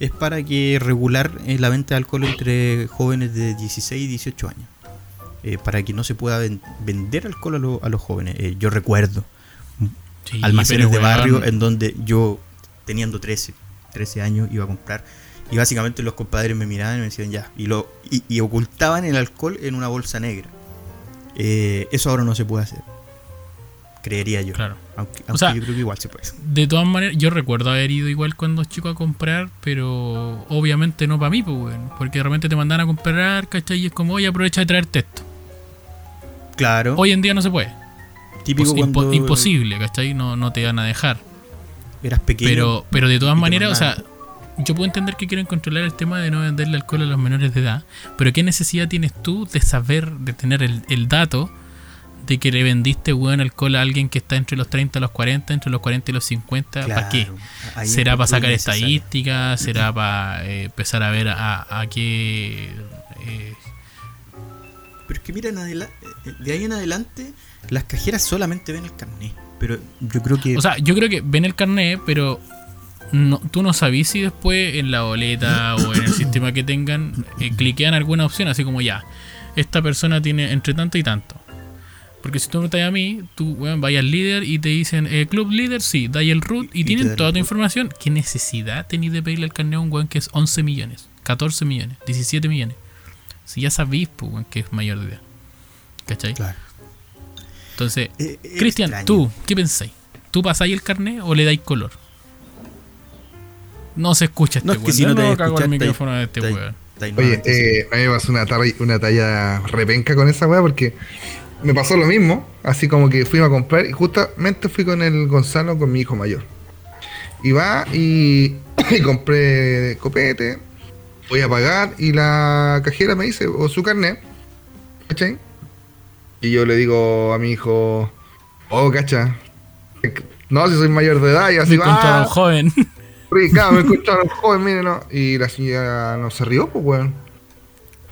es para que regular eh, la venta de alcohol entre jóvenes de 16 y 18 años. Eh, para que no se pueda ven- vender alcohol a, lo- a los jóvenes. Eh, yo recuerdo, Sí, almacenes de barrio en donde yo, teniendo 13, 13 años, iba a comprar. Y básicamente los compadres me miraban y me decían ya. Y, lo, y, y ocultaban el alcohol en una bolsa negra. Eh, eso ahora no se puede hacer. Creería yo. Claro. Aunque, O aunque sea, yo creo que igual se puede. De todas maneras, yo recuerdo haber ido igual cuando chico a comprar, pero obviamente no para mí, pues. Porque de repente te mandan a comprar, ¿cachai? Y es como, oye, aprovecha de traerte esto. Claro. Hoy en día no se puede. típico Impo- imposible, ¿cachai? No, no te van a dejar. eras pequeño. Pero, pero de todas maneras, o sea, yo puedo entender que quieren controlar el tema de no venderle alcohol a los menores de edad, pero ¿qué necesidad tienes tú de saber, de tener el, el dato de que le vendiste buen alcohol a alguien que está entre los 30 y los 40, entre los 40 y los 50? ¿Para qué? ¿Será para sacar estadísticas? ¿Será para eh, empezar a ver a, a qué... eh, Pero es que mira, de ahí en adelante, las cajeras solamente ven el carnet. Pero yo creo que. O sea, yo creo que ven el carnet, pero no, tú no sabes si después en la boleta o en el sistema que tengan eh, cliquean alguna opción, así como ya, esta persona tiene entre tanto y tanto. Porque si tú me preguntas a mí, tú weón, vayas al líder y te dicen, eh, club líder, sí, da el root y, tienen toda tu información. ¿Qué necesidad tenéis de pedirle el carnet a un weón que es 11 millones, 14 millones, 17 millones? Si ya sabéis, pues, weón, que es mayor de edad. ¿Cachai? Claro. Entonces, Eh, eh, Cristian, tú, ¿qué pensáis? ¿Tú pasáis el carnet o le dais color? No se escucha este No, es que weón. si no te no cago el micrófono de este weón. Oye, eh, a mí me pasó una, talla- una talla repenca con esa weá porque me pasó lo mismo. Así como que fuimos a comprar y justamente fui con el Gonzalo, con mi hijo mayor. Y va y, y compré copete, voy a pagar y la cajera me dice, o su carnet, ¿cachai? Y yo le digo a mi hijo, oh, cacha, no, si soy mayor de edad y así, Me encontraron "Ah, joven. Ricardo, me escucharon joven, miren, no. Y la señora no se rió, pues, weón.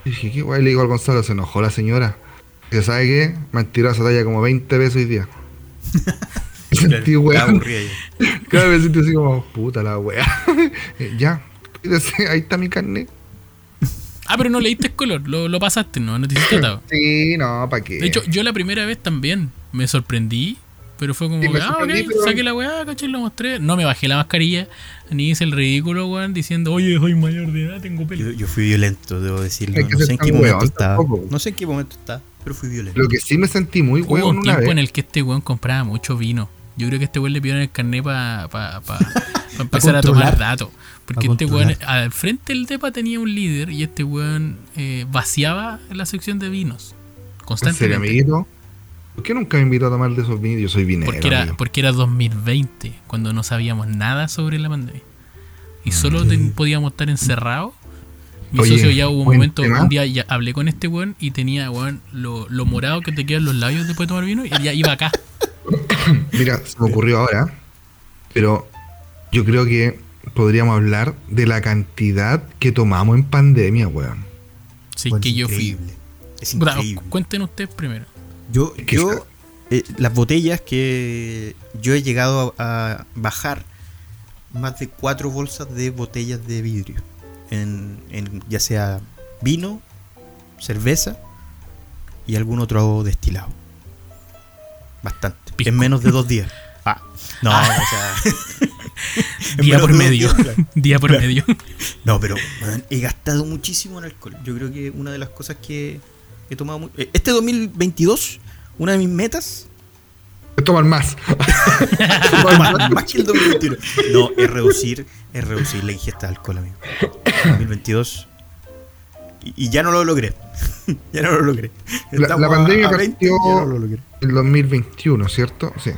Y dije, ¿qué guay? Le digo al Gonzalo, se enojó la señora. Que sabe qué? Me han tirado esa talla como 20 veces hoy día. Sentí, weón. Cada vez sentí así como, puta la wea. Eh, ya, cuídese, ahí está mi carnet. Ah, pero no le diste color, lo, lo pasaste, ¿no? No te hiciste atado. Sí, no, ¿para qué? De hecho, yo la primera vez también me sorprendí, pero fue como, Sí, ah, ok, pero- saqué la weá, caché, lo mostré. No me bajé la mascarilla, ni hice el ridículo, weón, diciendo, oye, soy mayor de edad, tengo pelo. Yo, yo fui violento, debo decirlo. Que No ser sé en qué momento estaba. No sé en qué momento estaba, pero fui violento. Lo que sí me sentí muy Hubo weón un una tiempo vez. en el que este weón compraba mucho vino. Yo creo que este weón le pidieron el carnet para pa, pa- pa empezar a tomar datos. Porque este weón, al frente del DEPA tenía un líder y este weón eh, vaciaba la sección de vinos. ¿En serio, Constantemente. amiguito? ¿Por qué nunca me invitó a tomar de esos vinos? Yo soy vinero, Porque era, amigo. porque era 2020, cuando no sabíamos nada sobre la pandemia. Y solo Mm. podíamos estar encerrados. Mi Oye, socio ya hubo un momento, tema. un día ya hablé con este weón y tenía, weón, lo, lo morado que te quedan los labios después de tomar vino y ya iba acá. Mira, se me ocurrió ahora, pero yo creo que podríamos hablar de la cantidad que tomamos en pandemia, weón. Bueno, que es yo fui. increíble. Es increíble. cuenten ustedes primero. Yo, yo eh, las botellas que yo he llegado a, a bajar más de cuatro bolsas de botellas de vidrio. En, en ya sea vino, cerveza y algún otro destilado. Bastante. Pisco. En menos de dos días. Ah, no, o sea. Día por medio. días, claro. Día por Claro. medio. No, pero he gastado muchísimo en alcohol. Yo creo que una de las cosas que he tomado. mu- eh, Este 2022, una de mis metas. Tomar más. más, más que el 2021. No, es reducir, es reducir la ingesta de alcohol, amigo. 2022. Y, y ya no lo logré. ya no lo logré. La- Estamos la a- pandemia a 20, partió- no lo logré. El 2021, ¿cierto? Sí.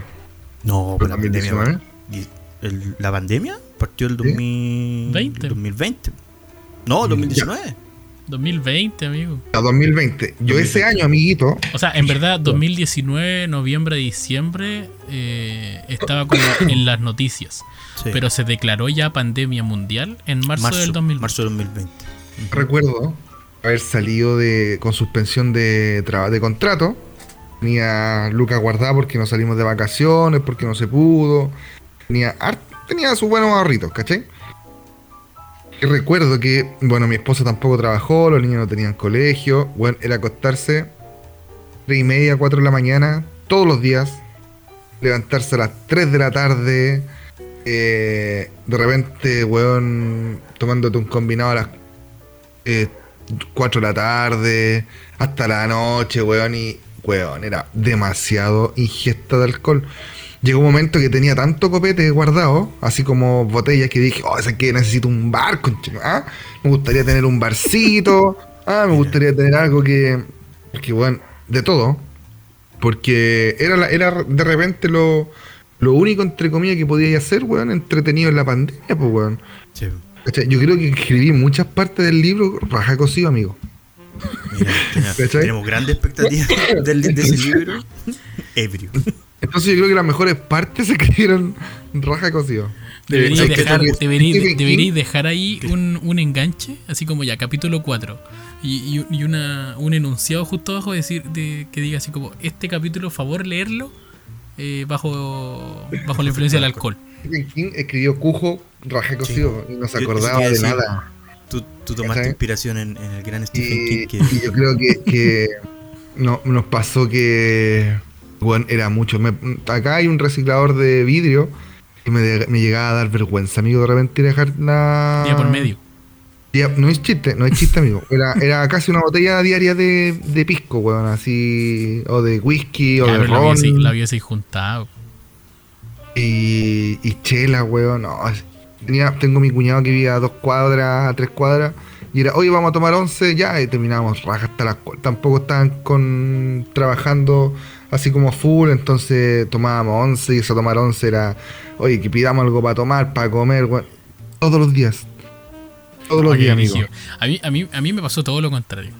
No, pero la pandemia. 2019. y el- ¿La pandemia? Partió el 2020. 20. 2020. No, 2019. 2020, amigo. A 2020. Yo ese año, amiguito, O sea, en verdad, 2019, noviembre, diciembre, eh, estaba como en las noticias. Sí. Pero se declaró ya pandemia mundial en marzo, del 2020. marzo del 2020. recuerdo haber salido de con suspensión de, de contrato. Tenía Lucas guardada porque no salimos de vacaciones, porque no se pudo. Tenía, tenía sus buenos ahorritos, ¿cachai? Recuerdo que, bueno, mi esposa tampoco trabajó, los niños no tenían colegio. Bueno, era acostarse tres y media, cuatro de la mañana, todos los días, levantarse a las 3 de la tarde, eh, de repente, weón, tomándote un combinado a las eh, 4 de la tarde, hasta la noche, weón, y, weón, era demasiado ingesta de alcohol. Llegó un momento que tenía tanto copete guardado, así como botellas, que dije, oh, es que necesito un bar, ¿ah? Me gustaría tener un barcito, ah, me gustaría tener algo que, que bueno, de todo. Porque era, la- era de repente lo, lo único, entre comillas, que podía hacer, weón, entretenido en la pandemia, pues, weón. Sí. Yo creo que escribí muchas partes del libro raja cocido, amigo. Mira, tenemos grandes expectativas del- de ese libro. Ebrio. Entonces yo creo que las mejores partes se escribieron raja cocido. Deberíais Eh, dejar, deberíais dejar ahí un, un enganche, así como ya, capítulo 4. Y, y- una, un enunciado justo abajo decir, de, que diga así como, este capítulo, favor leerlo eh, bajo, bajo la influencia del alcohol. Stephen King escribió Cujo raja cocido y no se Yo- acordaba de nada. Tú, tú tomaste inspiración en, en el gran Stephen Y, King. Que, y yo creo que, que no, nos pasó que bueno, era mucho. Me- acá hay un reciclador de vidrio y me, de- me llegaba a dar vergüenza, amigo, de repente ir a dejar la. Día por medio. Día- no es chiste, no es chiste, amigo. Era, era casi una botella diaria de, de pisco, weón, así. O de whisky, o de ron. la hubiese juntado. Y, y chela, weón. No, tenía, tengo mi cuñado que vivía a dos cuadras, a tres cuadras. Y era, oye, vamos a tomar once, ya, y terminábamos raja hasta las. Tampoco estaban con, trabajando así como full, entonces tomábamos once y eso tomar once era, oye, que pidamos algo para tomar, para comer, weón. Todos los días. Todos los días, amigo. A mí, a, mí, a mí me pasó todo lo contrario.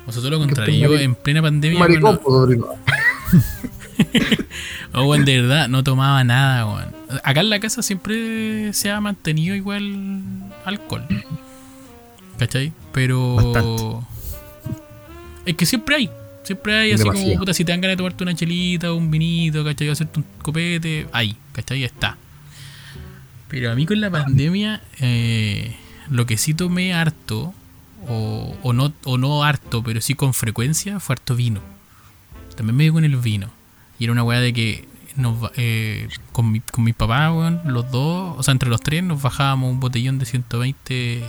Me pasó todo lo contrario. Yo en plena pandemia, maricón, bueno, oh, weón, de verdad, no tomaba nada, weón. Acá en la casa siempre se ha mantenido igual alcohol. ¿Cachai? Pero. Bastante. Es que siempre hay. Siempre hay así como, puta, si te dan ganas de tomarte una chelita o un vinito, ¿cachai? O hacerte un copete, ahí, ¿cachai? Está. Pero a mí con la pandemia, eh, lo que sí tomé harto, o, o no, o no harto, pero sí con frecuencia, fue harto vino. También me dio con el vino. Y era una weá de que nos, eh, con, mi, con mis papás, weón, los dos, o sea, entre los tres, nos bajábamos un botellón de 120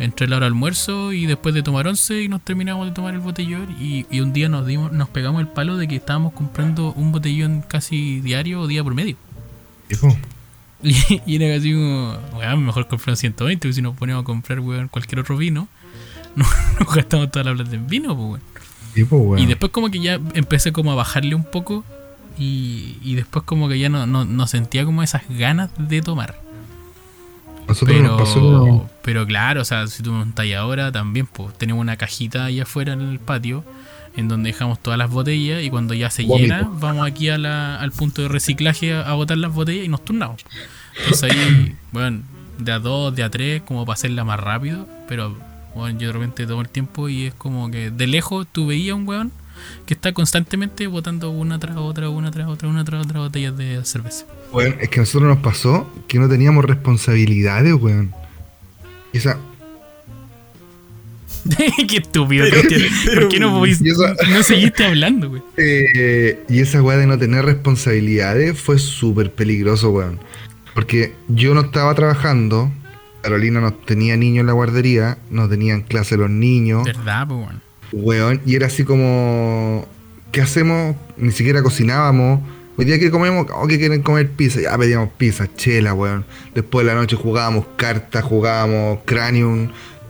entre la hora de almuerzo y después de tomar once y nos terminamos de tomar el botellón y, y un día nos dimos nos pegamos el palo de que estábamos comprando un botellón casi diario o día por medio Hijo, y, y era casi como weón mejor comprar un 120 porque si nos ponemos a comprar weón cualquier otro vino no- nos gastamos toda la plata en vino pues, weón. tipo, weón. y después como que ya empecé como a bajarle un poco y, y después como que ya no, no, no sentía como esas ganas de tomar Nosotros pero, nos pasó pero claro, o sea, si tú montas ahora también, pues tenemos una cajita ahí afuera en el patio en donde dejamos todas las botellas y cuando ya se llena, vamos aquí a la- al punto de reciclaje a, a botar las botellas y nos turnamos. Entonces ahí, bueno, de a dos, de a tres, como para hacerla más rápido, pero bueno, yo de repente tomo el tiempo y es como que de lejos tú veías un weón que está constantemente botando una tras otra, una tras otra, una tras otra botellas de cerveza. Weón, es que a nosotros nos pasó que no teníamos responsabilidades, weón. Y esa, Qué estúpido, Cristian. ¿Por qué no, podís- seguiste hablando, güey? eh, y esa weá de no tener responsabilidades fue súper peligroso, weón. Porque yo no estaba trabajando, Carolina no tenía niños en la guardería, no tenían clase los niños, ¿Verdad, weón? weón, y era así como, ¿qué hacemos? Ni siquiera cocinábamos. Hoy día que comemos, oh, que quieren comer pizza, ya pedíamos pizza, chela, weón. Después de la noche jugábamos cartas, jugábamos cranium,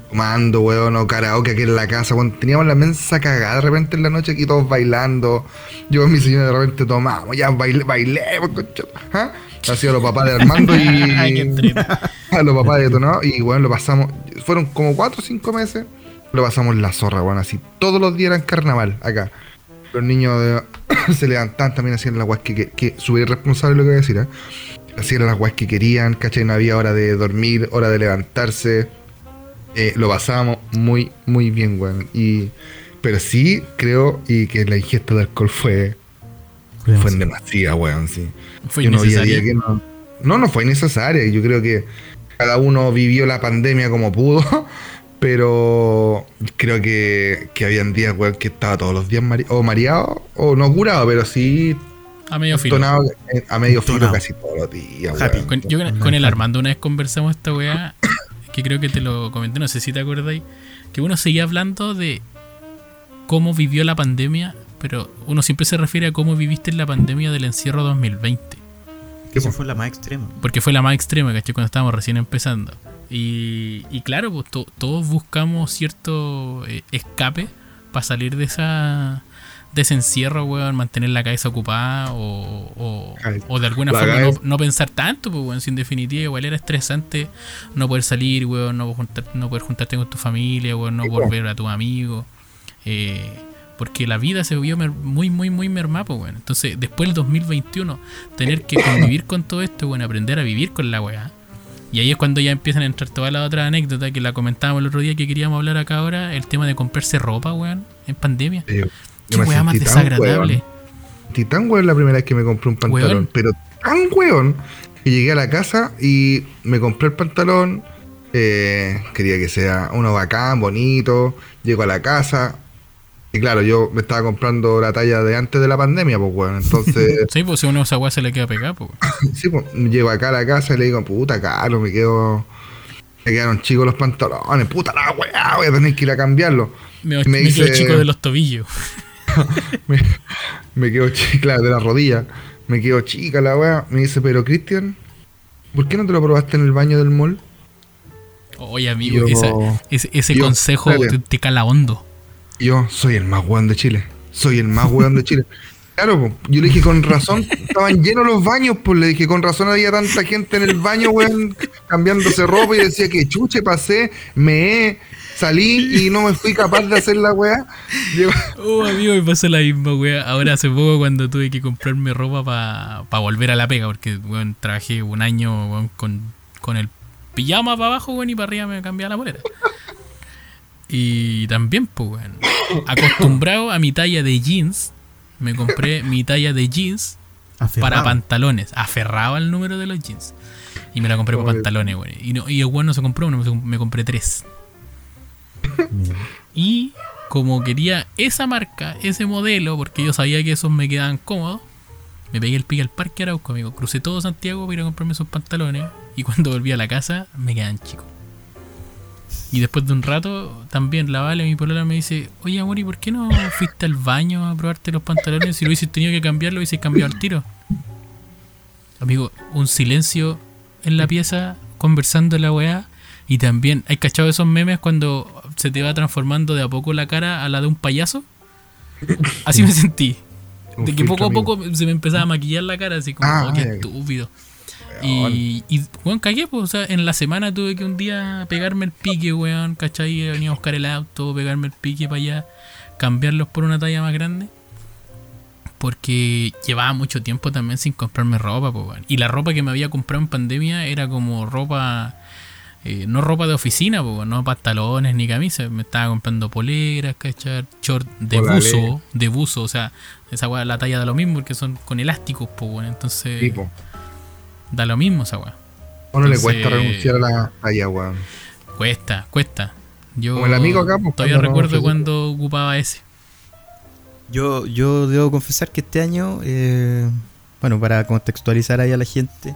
tomando, weón, o karaoke aquí en la casa, weón. Teníamos la mensa cagada de repente en la noche aquí todos bailando. Yo con mi señora de repente tomamos, ya bailé, bailemos, concha. ¿Ah? Así a los papás de Armando y a los papás de Tonado y bueno, lo pasamos, fueron como 4 o 5 meses, lo pasamos la zorra, bueno, así. Todos los días eran carnaval acá. Los niños de- se levantaban también hacían las guas que, que, que súper irresponsable lo que voy a decir, ¿eh? Hacían las guas que querían, ¿cachai? No había hora de dormir, hora de levantarse. Eh, lo pasábamos muy, muy bien, weón. Y, pero sí creo y que la ingesta de alcohol fue, fue en demasía, weón, sí. Fue Yo no no. No, no fue innecesaria. Yo creo que cada uno vivió la pandemia como pudo. Pero creo que, que habían días, weón, que estaba todos los días mari- o mareado o no curado, pero sí A medio filo. Tonado, eh, a medio filo Tonado. casi todos los días, Happy. weón. Con, yo con, con el Armando una vez conversamos esta weá, que creo que te lo comenté, no sé si te acordáis, que uno seguía hablando de cómo vivió la pandemia, pero uno siempre se refiere a cómo viviste en la pandemia del encierro 2020. Esa fue la más extrema. Porque fue la más extrema, ¿cachai? Cuando estábamos recién empezando. Y, y claro, pues to- todos buscamos cierto eh, escape para salir de esa de ese encierro, weón, mantener la cabeza ocupada o, o, o de alguna la forma no, pensar tanto, pues, weón, si en definitiva igual era estresante no poder salir, weón, no, juntar- no poder juntarte con tu familia, weón, no Sí, poder po. ver a tus amigos. eh, porque la vida se vio muy, muy, muy mermada, pues, weón. Entonces, después del 2021, tener que convivir con todo esto, weón, aprender a vivir con la weá. Y ahí es cuando ya empiezan a entrar todas las otras anécdotas que la comentábamos el otro día que queríamos hablar acá ahora, el tema de comprarse ropa, weón, en pandemia. Yo- Qué weá más desagradable. tan weón la primera vez que me compré un pantalón, Weón. pero tan weón que llegué a la casa y me compré el pantalón. eh, quería que sea uno bacán, bonito. Llego a la casa. Y claro, yo me estaba comprando la talla de antes de la pandemia, pues weón. Entonces, Sí, pues si uno esa weá se le queda pegada, pues. sí, pues, llego acá a la casa y le digo, puta caro, me quedo. Me quedaron chicos los pantalones, puta la weá, voy a tener que ir a cambiarlo. Me, Me me quedo dice- chico de los tobillos. me, me quedo chica de la rodilla, me quedo chica la weá. Me dice, pero Cristian, ¿por qué no te lo probaste en el baño del mall? Oye, amigo, Yo- esa- ese, ese yo- consejo te, te cala hondo. Yo, soy el más weón de Chile, soy el más weón de Chile. Claro, po. yo le dije con razón, estaban llenos los baños, pues le dije con razón había tanta gente en el baño, weón, cambiándose ropa y decía que chuche pasé, me salí y no me fui capaz de hacer la weá. Llego- Oh, amigo, me pasó la misma, weá. Ahora hace poco cuando tuve que comprarme ropa para volver a la pega, porque, weón, trabajé un año, weón, con, con el pijama para abajo, weón, y para arriba me cambiaba la bolera. Y también, pues, weón, acostumbrado a mi talla de jeans, me compré mi talla de jeans para pantalones, aferrado al número de los jeans. Y me la compré para Oye. pantalones, weón. Y, no, y el weón no se compró uno, me, me compré tres. Y como quería esa marca, ese modelo, porque yo sabía que esos me quedaban cómodos, me pegué el pique al parque Arauco, amigo. Crucé todo Santiago para ir a comprarme esos pantalones. Y cuando volví a la casa, me quedan chicos. Y después de un rato, también la Vale, mi polola, me dice: Oye, amor, ¿y por qué no fuiste al baño a probarte los pantalones? Si lo hubieses tenido que cambiar, lo hubieses cambiado al tiro. Amigo, un silencio en la pieza, conversando la weá. Y también, ¿hay cachado esos memes cuando se te va transformando de a poco la cara a la de un payaso? Así me sentí. De que poco a poco se me empezaba a maquillar la cara, así como, Ah, oh, qué ya. Y, y weón, cagué, pues, o sea, en la semana tuve que un día pegarme el pique, weón, ¿cachai? Venía a buscar el auto, pegarme el pique para allá, cambiarlos por una talla más grande. Porque llevaba mucho tiempo también sin comprarme ropa, pues, weón. Y la ropa que me había comprado en pandemia era como ropa, eh, no ropa de oficina, pues, weón, no pantalones ni camisas. Me estaba comprando poleras, ¿cachai? Short de buzo, de buzo, o sea, esa la talla da lo mismo porque son con elásticos, pues, weón. Entonces, Tipo, da lo mismo esa weá. uno le Entonces- cuesta renunciar a la talla, weón. Cuesta, cuesta. Yo Como el amigo acá, pues, todavía no recuerdo cuando ocupaba ese. Yo, yo debo confesar que este año, eh, bueno, para contextualizar ahí a la gente,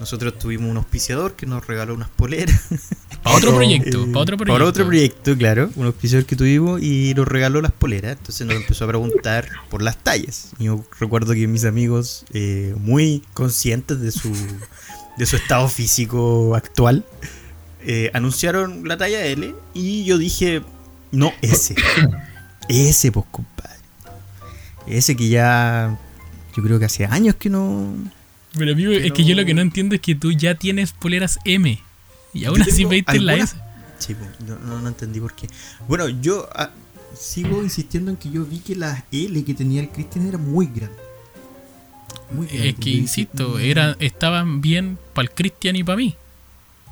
nosotros tuvimos un auspiciador que nos regaló unas poleras. Para otro proyecto, Eh, para otro proyecto. Para otro proyecto, claro. Un auspiciador que tuvimos y nos regaló las poleras. Entonces nos empezó a preguntar por las tallas. Yo recuerdo que mis amigos, eh, muy conscientes de su, de su estado físico actual, eh, anunciaron la talla L. Y yo dije, no, ese. ese, pues, compadre. Ese que ya. Yo creo que hace años que no. Pero amigo, es que yo lo que no entiendo es que tú ya tienes poleras M. Y aún así veiste la S. Sí, no, no, no entendí por qué. Bueno, yo ah, sigo insistiendo en que yo vi que la L que tenía el Christian era muy grande. Muy grande. Es que insisto, "Mm". era, estaban bien para el Cristian y para mí.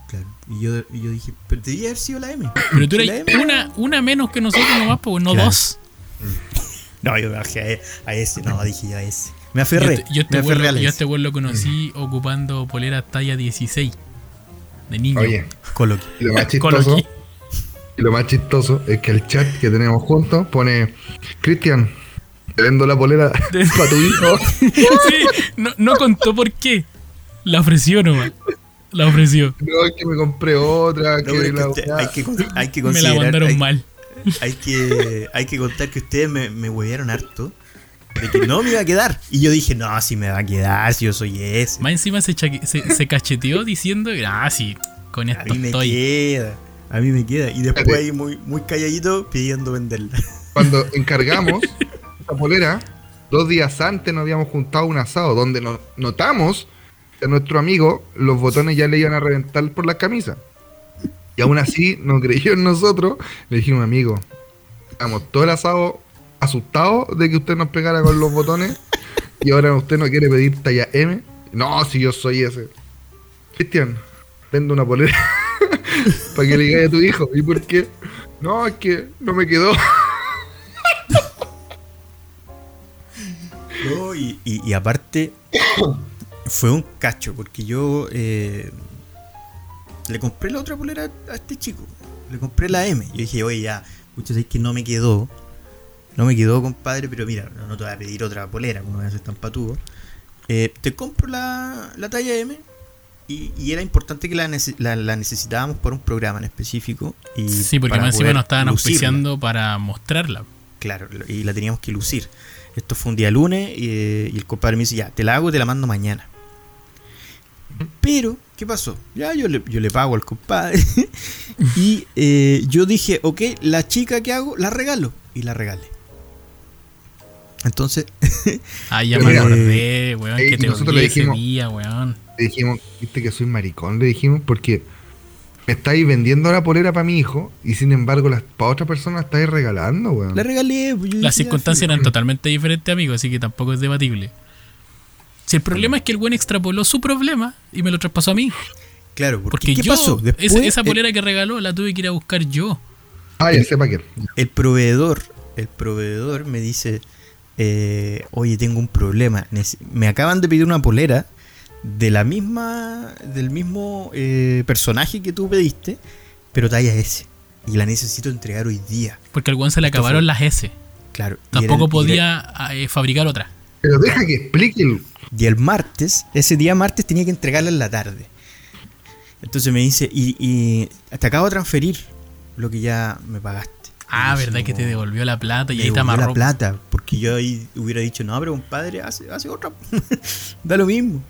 Claro. Y yo, y yo dije, pero debía haber sido la M. Pero tú eres una, una menos que nosotros nomás, pues no Claro. dos. No, yo me bajé a, a ese, no, dije yo a ese. Me Yo, aferré. te- yo este me aferré vuelo, a la yo este vuelo lo conocí ocupando poleras talla 16. De niño. Oye, Coloqui. y lo más Coloqui. chistoso, y lo más chistoso es que el chat que tenemos juntos pone, Cristian, Te vendo la polera para tu hijo. Sí, no, no contó por qué. La ofreció nomás. La ofreció. No, es que me compré otra. No, que la usted- weá. hay, que, con- hay que Me la mandaron hay, mal. hay que, hay que contar que ustedes me, me huevearon harto. De que no me iba a quedar. Y yo dije, no, si me va a quedar, si yo soy ese. Más encima se, chaque- se, se cacheteó diciendo, ah, sí, con A esto mí me estoy. queda. A mí me queda. Y después ahí muy, muy calladito pidiendo venderla. Cuando encargamos esta polera, dos días antes nos habíamos juntado a un asado donde nos notamos que a nuestro amigo los botones ya le iban a reventar por las camisas. Y aún así no creyó en nosotros. Le dijimos, amigo, estamos todo el asado asustados de que usted nos pegara con los botones y ahora usted no quiere pedir talla M. No, si yo soy ese. Cristian, vendo una polera para que le diga a tu hijo. ¿Y por qué? No, es que no me quedó. No, y aparte, fue un cacho, porque yo eh, le compré la otra polera a este chico. Le compré la M. Yo dije, oye, ya, muchos es que no me quedó. No me quedó, compadre, pero mira, no, no te voy a pedir otra polera, como me haces tan patudo. Eh, te compro la, la talla M. Y, y era importante que la, nece- la- la necesitábamos por un programa en específico. Y Sí, porque para más encima nos estaban lucirla. auspiciando para mostrarla. Claro, y la teníamos que lucir. Esto fue un día lunes y, y el compadre me dice, ya, te la hago y te la mando mañana. Pero, ¿qué pasó? Ya yo le, yo le pago al compadre. y eh, yo dije, ok, la chica que hago, la regalo. Y la regalé. Entonces, Ah, ya me acordé, weón, eh, que te nosotros le ese dijimos- día, weón. Le dijimos, viste que soy maricón, le dijimos, porque me estáis vendiendo la polera para mi hijo y sin embargo las para otra persona la estáis regalando, weón. la regalé. dije, Las ya, circunstancias eran totalmente diferentes, amigo, así que tampoco es debatible. Si el problema es que el buen extrapoló su problema y me lo traspasó a mí. Claro, porque, Porque ¿qué yo, pasó? Después, esa, esa el- polera que regaló la tuve que ir a buscar yo. Ah, ya sé para qué. el proveedor, el proveedor me dice, eh, oye, tengo un problema. Me acaban de pedir una polera de la misma, del mismo eh, personaje que tú pediste, pero talla S. Y la necesito entregar hoy día. Porque al weón se le Esto acabaron fue- las S. Claro. Tampoco el- podía eh, fabricar otra. Pero deja que explique el... era- Y el martes, ese día martes tenía que entregarla en la tarde. Entonces me dice, y, y te acabo de transferir lo que ya me pagaste. Ah, verdad que te devolvió la plata y ahí te devolvió amarró. la plata, porque yo ahí hubiera dicho, no, pero compadre, hace, hace otra. da lo mismo.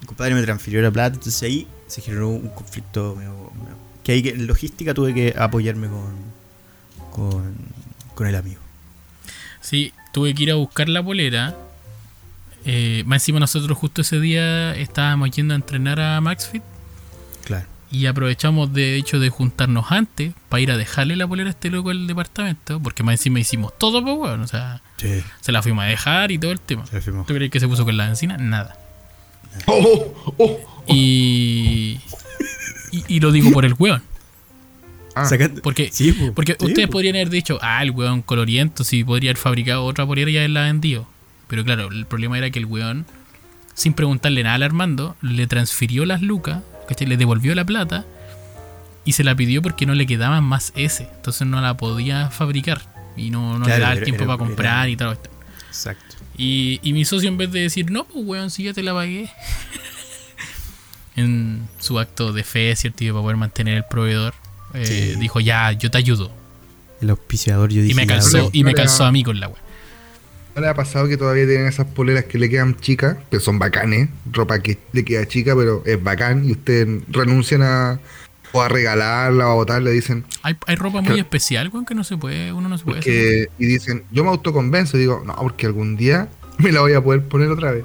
El compadre me transfirió la plata, entonces ahí se generó un conflicto medio- que ahí que en logística tuve que apoyarme con, con, con el amigo. Sí, tuve que ir a buscar la polera. Eh, más encima nosotros justo ese día estábamos yendo a entrenar a MaxFit. Y aprovechamos de hecho de juntarnos antes para ir a dejarle la polera a este loco al departamento, porque más encima hicimos todo, pues bueno, o sea, Sí, se la fuimos a dejar y todo el tema. ¿Tú crees que se puso con la encina? Nada. Oh, oh, oh. Y, y, y lo digo por el weón. Ah, Porque, Sí, po. porque Sí, ustedes po. podrían haber dicho, ah, el weón coloriento, si podría haber fabricado otra polera y haberla vendido. Pero claro, el problema era que el weón, sin preguntarle nada al Armando, le transfirió las lucas, ¿cachai? le devolvió la plata y se la pidió porque no le quedaban más S. Entonces no la podía fabricar y no, no Claro, le daba el tiempo era- para comprar era- y todo esto. Exacto. Y, y mi socio, en vez de decir, no, pues weón, si ya te la pagué, en su acto de fe, ¿cierto? Y para poder mantener el proveedor, eh, Sí. dijo, ya, yo te ayudo. El auspiciador, yo dije. Y me calzó, no, y me calzó no. a mí con la weá. ¿No le ha pasado que todavía tienen esas poleras que le quedan chicas, que son bacanes, ropa que le queda chica, pero es bacán, y ustedes renuncian a o a regalarla o a botarla, dicen, Hay, hay ropa muy especial, weón, que no se puede, uno no se puede hacer. y dicen, yo me autoconvenzo y digo, no, porque algún día me la voy a poder poner otra vez,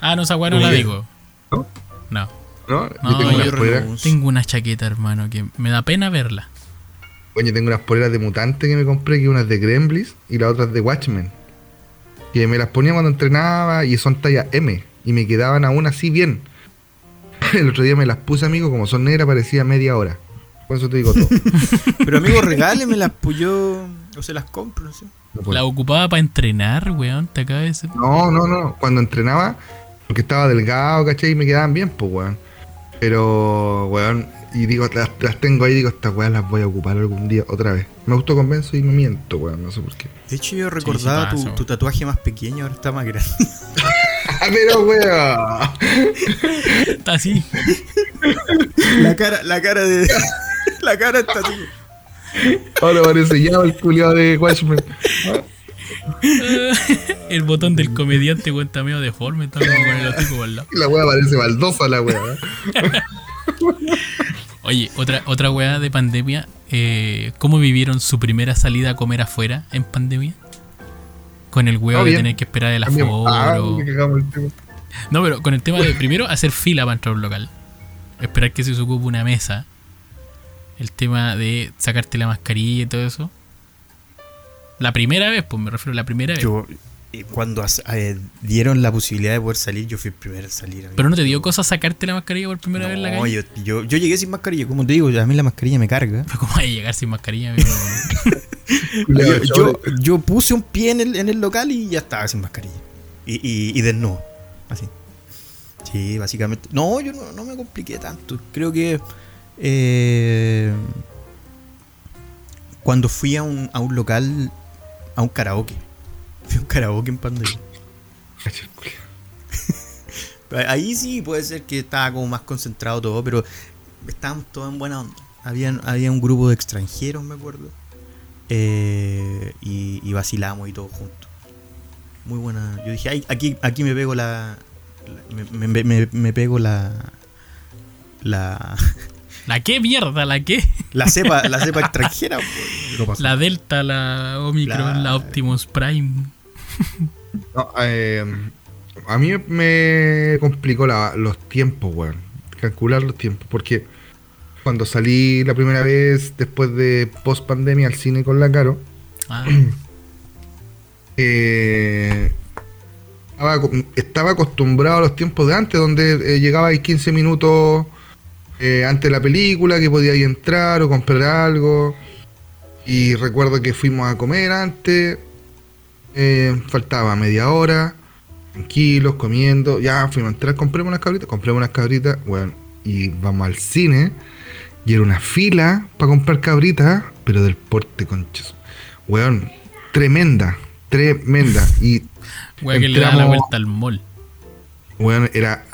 Ah, no, esa no Muy la digo. ¿no? No. ¿No? No, yo tengo yo unas renuncio. Tengo una chaqueta, hermano, que me da pena verla. Oye, tengo unas poleras de mutante que me compré, que una es de Gremlins y la otra es de Watchmen. Que me las ponía cuando entrenaba y son talla M. Y me quedaban aún así bien. El otro día me las puse, amigo, como son negras, parecía media hora. Por eso te digo todo. Pero amigo, regálemelas, pues yo. O se las compro, no sé. La ocupaba para entrenar, weón, te acaba de decir. no, no, no. Cuando entrenaba, porque estaba delgado, ¿cachai? Y me quedaban bien, pues, weón. Pero, weón, y digo, las, las tengo ahí, digo, estas weas las voy a ocupar algún día otra vez. Me autoconvenzo y me miento, weón, no sé por qué. De hecho, yo recordaba sí tu, pasa, tu tatuaje más pequeño, ahora está más grande. ¡Ah, pero weón! Está así. la cara, la cara de. la cara está así. Ahora parece ya el culiado de Watchmen. El botón del comediante cuenta medio deforme, está como con el hocico el lado. La wea parece baldosa, la wea. Oye, otra, otra weá de pandemia. eh, ¿Cómo vivieron su primera salida a comer afuera en pandemia? Con el huevo Ah, de tener que esperar el. Ah, aforo. tema. No, pero con el tema de primero hacer fila para entrar a un local. Esperar que se ocupe una mesa. El tema de sacarte la mascarilla y todo eso. La primera vez, pues me refiero a la primera vez. Yo, cuando eh, dieron la posibilidad de poder salir, yo fui el primero a salir. amigo. Pero no te dio cosa sacarte la mascarilla por primera vez en la No, calle. yo, yo, yo llegué sin mascarilla, como te digo, a mí la mascarilla me carga. Pero ¿Cómo vas a llegar sin mascarilla? amigo? Culiao, Yo, yo, yo puse un pie en el, en el local y ya estaba sin mascarilla. Y, y, y desnudo. Así. Sí, básicamente. No, yo no, no me compliqué tanto. Creo que. eh, cuando fui a un, a un local, a un karaoke. Fui a un karaoke en pandemia. Ahí sí puede ser que estaba como más concentrado todo, pero estábamos todos en buena onda. Había, había un grupo de extranjeros, me acuerdo. eh, y, y vacilamos y todos juntos. Muy buena. Yo dije, "Ay, aquí, aquí me pego la. la- me, me- me- me pego la. La. ¿La qué mierda? ¿La qué? La cepa, la cepa extranjera. pasó. La Delta, la Omicron, La- la Optimus Prime. No, eh, a mí me complicó la- los tiempos, weón. Calcular los tiempos. Porque cuando salí la primera vez, después de post pandemia, al cine con la Caro, Ah, eh, estaba acostumbrado a los tiempos de antes, donde eh, llegaba ahí 15 minutos eh, antes de la película, que podía ir entrar o comprar algo. Y recuerdo que fuimos a comer antes, eh, faltaba media hora, tranquilos, comiendo, ya fuimos a entrar, compremos unas cabritas, compremos unas cabritas, bueno, y vamos al cine, y era una fila para comprar cabritas, pero del porte conchas. Weón, tremenda, tremenda. Y wea que le da la vuelta al mall. weón, era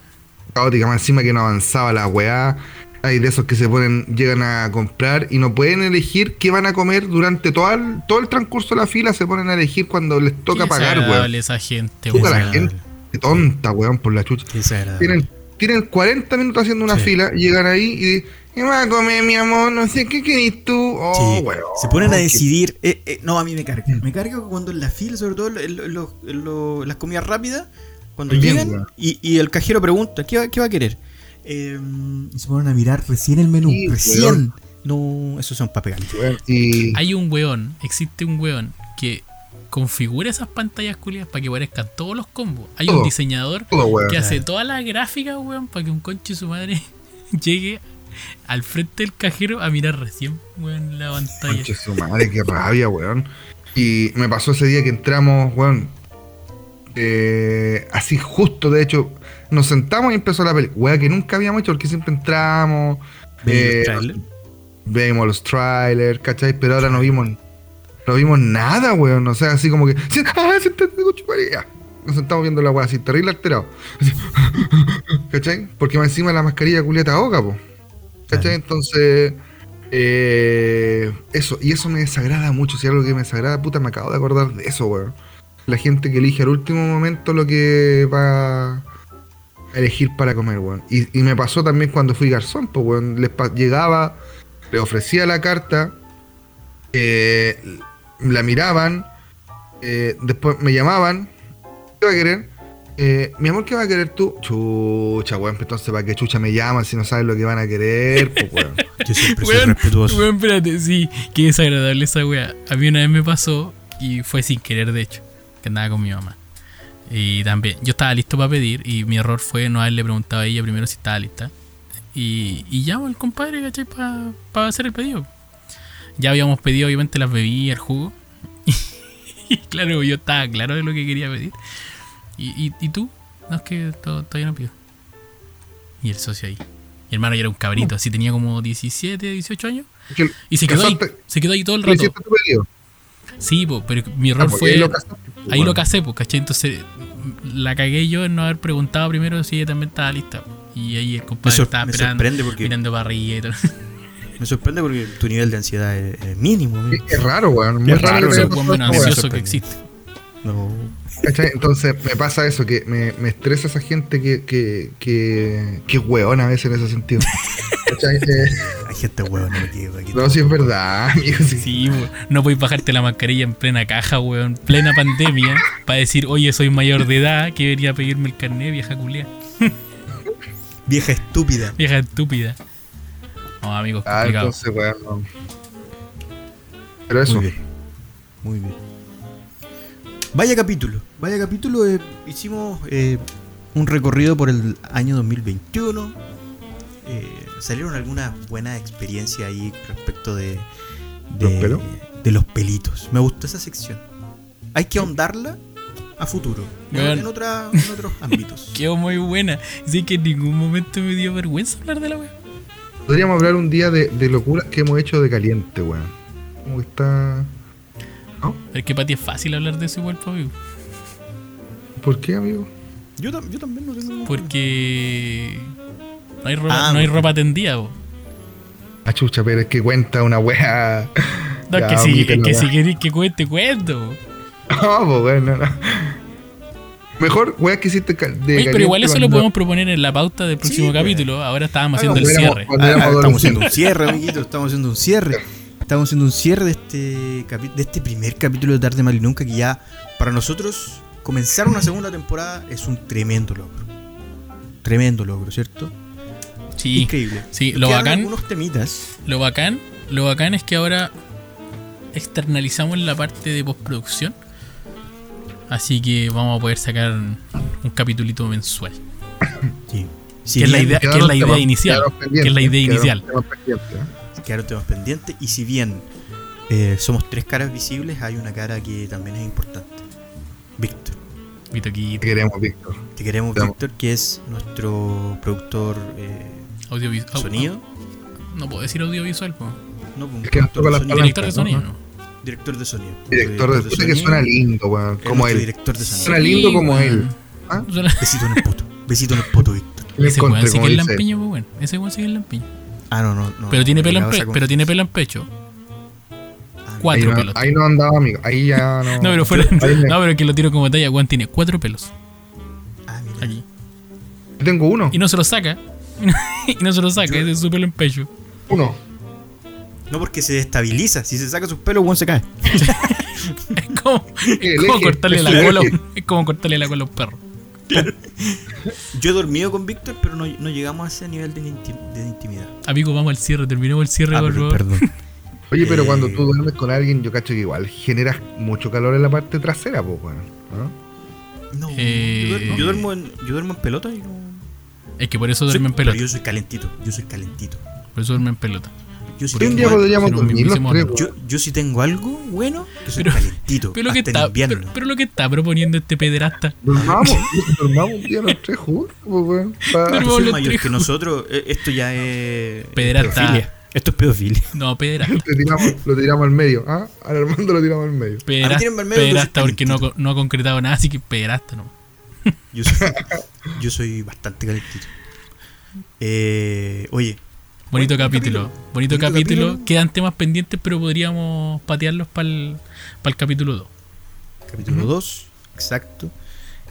caótica, más encima que no avanzaba la weá. Hay de esos que se ponen, llegan a comprar y no pueden elegir qué van a comer durante todo el, todo el transcurso de la fila, se ponen a elegir cuando les toca pagar, weón. esa gente, weón. la gente, tonta, weón, por la chucha. Tienen, tienen 40 minutos haciendo una Sí. fila, llegan ahí y dicen, ¿qué vas a comer, mi amor? No sé, ¿qué querés tú? Oh, Sí, weón, se ponen a decidir. eh, eh, no, a mí me carga. Me carga cuando en la fila, sobre todo en, lo- en lo- en lo- en las comidas rápidas, cuando Bien, llegan y, y el cajero pregunta, ¿qué va, qué va a querer? Eh, y se ponen a mirar recién el menú. Sí, recién. weón. No, esos son para pegar. weón, y Hay un weón, existe un weón que configura esas pantallas culiadas para que aparezcan todos los combos. Hay un diseñador todo, weón. que hace todas las gráficas, weón, para que un conche su madre llegue al frente del cajero a mirar recién, weón, la pantalla. Conche su madre, qué rabia, weón. Y me pasó ese día que entramos, weón. Eh, así justo, de hecho, nos sentamos y empezó la película. Que nunca habíamos hecho porque siempre entramos, ¿Veis los Eh, vemos los trailers, ¿cachai? Pero ahora no vimos, no vimos nada, weón. O sea, así como que, ah. Nos sentamos viendo la weá así, terrible alterado. Así, ¿Cachai? Porque más encima la mascarilla culiata ahoga, po. ¿Cachai? Entonces, eh, eso, y eso me desagrada mucho. Si algo que me desagrada, puta, me acabo de acordar de eso, weón. La gente que elige al último momento lo que va a elegir para comer, weón. Y, y me pasó también cuando fui garzón, pues, weón. Les pa- llegaba, le ofrecía la carta, eh, la miraban, eh, después me llamaban, ¿qué va a querer? Eh, mi amor, ¿qué va a querer tú? Chucha, weón, entonces ¿para qué chucha me llaman si no saben lo que van a querer? Pues, weón. Yo siempre soy Weón, respetuoso. weón, espérate, sí, qué desagradable esa wea. A mí una vez me pasó y fue sin querer, de hecho, que andaba con mi mamá. Y también, yo estaba listo para pedir y mi error fue no haberle preguntado a ella primero si estaba lista. Y, y llamo al compadre, ¿cachai? Para hacer el pedido. Ya habíamos pedido, obviamente, las bebidas, el jugo. Y claro, yo estaba claro de lo que quería pedir. ¿Y, y, y tú? No, es que to- todavía no pido. Y el socio ahí. Mi hermano ya era un cabrito, así tenía como 17, 18 años. Y se quedó ahí, se quedó ahí todo el rato. Sí, po, pero mi Ah, error pues, fue. Ahí lo casé, pues, ¿cachai? Entonces la cagué yo en no haber preguntado primero si ella también estaba lista. Y ahí el Me, compadre sor- estaba me esperando, sorprende porque mirando y todo. me sorprende porque tu nivel de ansiedad es, es mínimo. Es, raro, weón. Muy Es raro, raro, menos ansioso que existe. No. ¿Cachai? Entonces me pasa eso, que me, me estresa esa gente que, que, que, que es weón a veces en ese sentido. Eh, Hay gente aquí. aquí. no, si es verdad, amigo. Sí. Sí, no podéis bajarte la mascarilla en plena caja, weón, plena pandemia, para decir, oye, soy mayor de edad, que venía a pedirme el carnet, vieja culia. Vieja estúpida. Vieja estúpida. No, amigos, Ah, complicado. entonces, weón. no. Pero eso. Muy bien. Muy bien. Vaya capítulo. Vaya capítulo. eh, hicimos eh, un recorrido por el año 2021. Eh, salieron algunas buenas experiencias ahí respecto de, de, ¿Los pelos? de los pelitos. Me gustó esa sección. Hay que ahondarla a futuro. en- Weón. En, otra- en otros ámbitos. Quedó muy buena. Así que en ningún momento me dio vergüenza hablar de la wea. Podríamos hablar un día de, de locuras que hemos hecho de caliente, weón. Como que está. ¿No? Es que para ti es fácil hablar de eso igual, mí. ¿Por qué, amigo? Yo, tam- yo también no tengo Porque no hay ropa, Ah, no hay ropa tendida, po. Ah, chucha, pero es que cuenta una wea. No, es Ya, que si, es que si weón. querés que cuente, cuento. No, pues, weón, no, no. Mejor wea que hiciste de Oye, pero igual eso lo podemos proponer en la pauta del próximo capítulo. Ahora estábamos Hagamos, haciendo el cierre. Ah, ah, estamos haciendo un cierre, amiguitos. Estamos haciendo un cierre. Estamos haciendo un cierre de este, de este primer capítulo de Tarde Mal y Nunca. Que ya para nosotros comenzar una segunda temporada es un tremendo logro. Tremendo logro, ¿cierto? Sí, Increíble. sí, lo quedaron bacán, algunos temitas. lo bacán, lo bacán es que ahora externalizamos la parte de postproducción. Así que vamos a poder sacar un capitulito mensual. Sí. Si Que es la idea- que es Quedaron la idea temas- inicial, que es la idea inicial. quedaron temas pendientes, ¿eh? quedaron temas pendientes. Y si bien eh, somos tres caras visibles, hay una cara que también es importante. Víctor. Aquí, Te queremos, Víctor. Te queremos. Víctor, que es nuestro productor eh, audiovisual. sonido. No puedo decir audiovisual, po. No, pues, Es que toca de las sonido. palabras. director de sonido. ¿no? ¿no? Director de sonido. Director de puta que suena lindo, weón. Como él. Director de sonido. Suena lindo como weón. él. ¿Ah? Besito en el poto. Besito en el poto, Víctor. Ese weón sí que es lampiño, pues bueno. Ese weón sí que es lampiño. Ah, no, no. no Pero tiene pelo en esa pero tiene pelo en pecho. Ah, cuatro. Ahí no, pelos. ahí no andaba, amigo. Ahí ya no. No, pero fuera. No, pero que lo tiro como talla, weón tiene cuatro pelos Ah, mira. aquí. Yo tengo uno. Y no se lo saca. y no se lo saca, ese es su pelo en pecho. Uno. No porque se destabiliza. Si se saca sus pelos, Juan se cae. Es como, El es como eje, cortarle la el cola. Es como cortarle la cola a un perro. Yo he dormido con Víctor, pero no, no llegamos a ese nivel de, inti- de intimidad. Amigo, vamos al cierre, terminemos el cierre, Ah, por perdón, favor. perdón. Oye, pero Eh, cuando tú duermes con alguien, yo cacho que igual generas mucho calor en la parte trasera, pues, weón. ¿no? No, Eh, yo, duermo, yo, duermo en, yo duermo en pelota y no. Es que por eso Soy- duerme en pero pelota. yo soy calentito. Yo soy calentito. Por eso duerme en pelota. Yo sí un tengo día algo- podríamos dormir los tres, yo, yo sí tengo algo bueno que soy Pero- calentito. Pero, lo que está, pero, pero lo que está proponiendo este pederasta. Dormamos, dormamos un día los tres juntos, pues, weón. Pero- soy mayor que nosotros. eh, Esto ya es. Pederasta. pedofilia. Esto es pedofilia. No, pederasta. Tiramos, lo tiramos al medio. ¿Ah? Al Armando lo tiramos al medio. Pederasta, al medio, pederasta porque no, no ha concretado nada, así que pederasta no. Yo soy, yo soy bastante calentito. Eh, oye, Bonito Buen capítulo. capítulo. Bonito, capítulo. capítulo. Quedan temas pendientes, pero podríamos patearlos para el, capítulo 2. capítulo 2, exacto.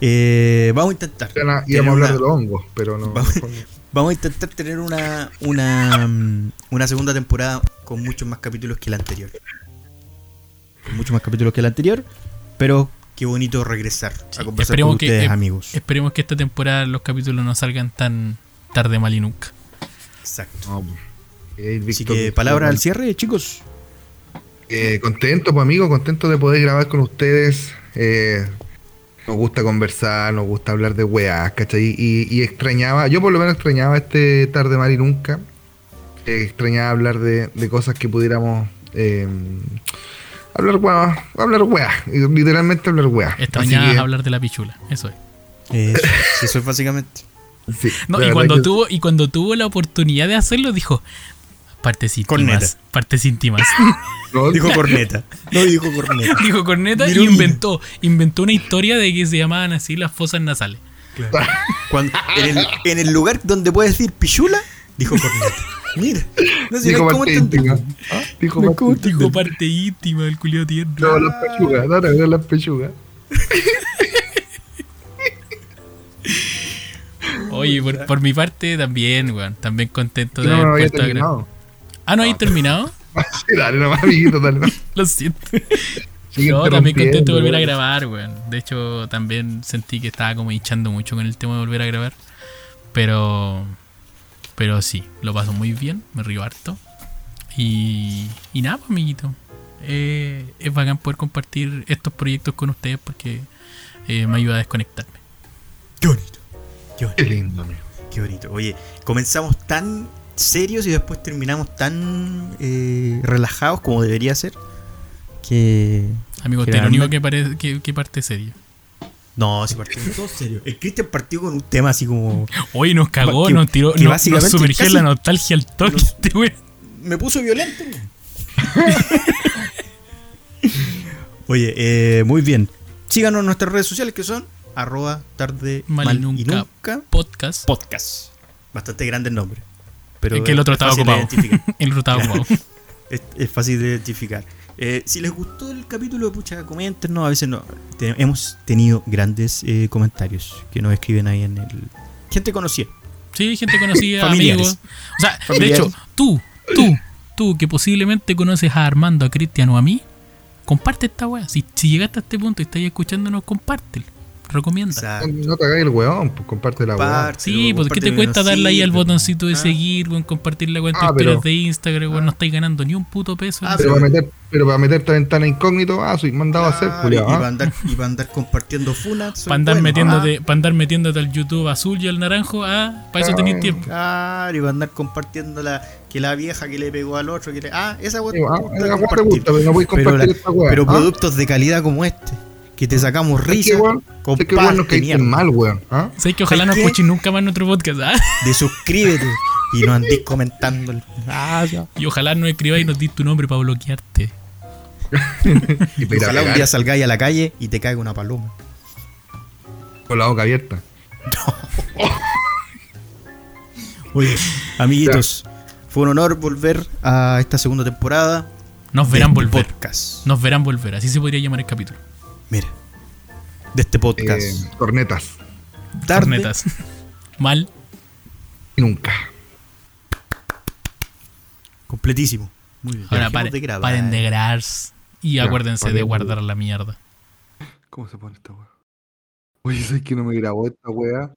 Eh, vamos a intentar. Tener Íbamos a hablar una- de los hongos, pero no. Vamos- no- Vamos a intentar tener una, una, una segunda temporada con muchos más capítulos que la anterior. Con muchos más capítulos que la anterior, pero qué bonito regresar a conversar con que- ustedes, eh, amigos. Esperemos que esta temporada los capítulos no salgan tan tarde mal y nunca. Exacto. pues. Eh, Así que palabra al cierre, chicos. Eh, contento, pues amigo, contento de poder grabar con ustedes. Eh, nos gusta conversar, nos gusta hablar de weas, ¿cachai? Y, y extrañaba, yo por lo menos extrañaba este tarde mal y nunca. Eh, extrañaba hablar de, de cosas que pudiéramos eh, hablar weas, hablar y literalmente hablar weas. Así Extrañabas que- hablar de la pichula. Eso es. Eh, eso es básicamente. Sí, No, y cuando que- tuvo, y cuando tuvo la oportunidad de hacerlo, dijo partes Corneta. íntimas. Partes íntimas. no, Dijo corneta. No dijo corneta. dijo corneta y inventó, inventó una historia de que se llamaban así las fosas nasales. Cuando, en, el, en el lugar donde puede decir pichula, dijo corneta. Mira, no sé dijo parte íntima. ¿Ah? Dijo No, parte ¿cómo íntima. Dijo parte íntima del culio tierno. No, las pechugas, no, no, no, las pechugas. Oye, por, por mi parte también, weón. También contento de No, no haber puesto a terminado. Ah, ¿no habéis terminado? Sí, dale nomás, amiguito, dale nomás. Lo siento. Sigue No, también contento de volver a grabar, weón. De hecho, también sentí que estaba como hinchando mucho con el tema de volver a grabar. Pero. Pero sí, lo paso muy bien, me río harto. Y. Y nada, pues, amiguito. Eh, es bacán poder compartir estos proyectos con ustedes porque eh, me ayuda a desconectarme. Qué bonito. Qué bonito. Qué lindo, amigo. Qué bonito. Oye, comenzamos tan serios y después terminamos tan eh, relajados como debería ser. Que. Amigo, Que te lo único que, parece que, que parte serio. No, si partimos todos serios. El Cristian partió con un tema así como. Hoy nos cagó, Que- nos tiró, que nos, nos sumergió la nostalgia al toque, nos- este weón. Me puso violento. Oye, eh, muy bien. Síganos en nuestras redes sociales que son arroba tarde Mal y mal y nunca. nunca Podcast. podcast. Bastante grande el nombre. Pero Es que el otro es estaba ocupado. el otro estaba ocupado. es, es fácil de identificar. Eh, si les gustó el capítulo, pucha, coméntenos. A veces no. Hemos tenido grandes eh, comentarios que nos escriben ahí en el. Gente conocida. Sí, gente conocida, amigos. O sea, Familiares. de hecho, tú, tú, tú que posiblemente conoces a Armando, a Cristian o a mí, comparte esta weá. Si, si llegaste a este punto y estás escuchándonos, compártelo. Recomienda. Exacto. No te hagáis el weón, pues comparte la. Compártelo, Sí, porque ¿qué te cuesta darle ahí al botoncito de Ah. seguir, weón, compartir la cuenta Ah, de historias pero- de Instagram, weón, no estáis ganando ni un puto peso. Ah, Pero para meter, pero para meterte a ventana incógnito, ah, soy mandado a hacer, Claro, culiao, y, ah. para andar, y para andar compartiendo funas. para andar, bueno. metiéndote, pa' andar metiéndote al YouTube azul y al naranjo, ah, para eso Ah. tenéis tiempo. Claro, y va a andar compartiendo la, que la vieja que le pegó al otro. Que le, ah, esa weá Sí, ah, pero no voy a Pero, compartir la- esta weá. pero ah. productos de calidad como este, que te sacamos que, risa, weón, es que comparte caíste mierda. mal, weón. ¿ah? Sabes que ojalá no escuchen nunca más nuestro podcast, ah. de suscríbete y no andéis comentando. el- Ah. Y ojalá no escribáis y nos dis tu nombre para bloquearte. Y Ojalá un día salgáis a la calle y te caiga una paloma. con la boca abierta. Oye, amiguitos, fue un honor volver a esta segunda temporada. Nos verán volver. Podcast. Nos verán volver. Así se podría llamar el capítulo. Mira, de este podcast. Eh, cornetas. Tarde Cornetas. Mal. Nunca. completísimo. Muy bien. Ahora de grabar. paren de grabar. Y Ya, acuérdense de paren de- guardar la mierda. ¿Cómo se pone esta weá? Oye, ¿sabes que no me grabó esta weá?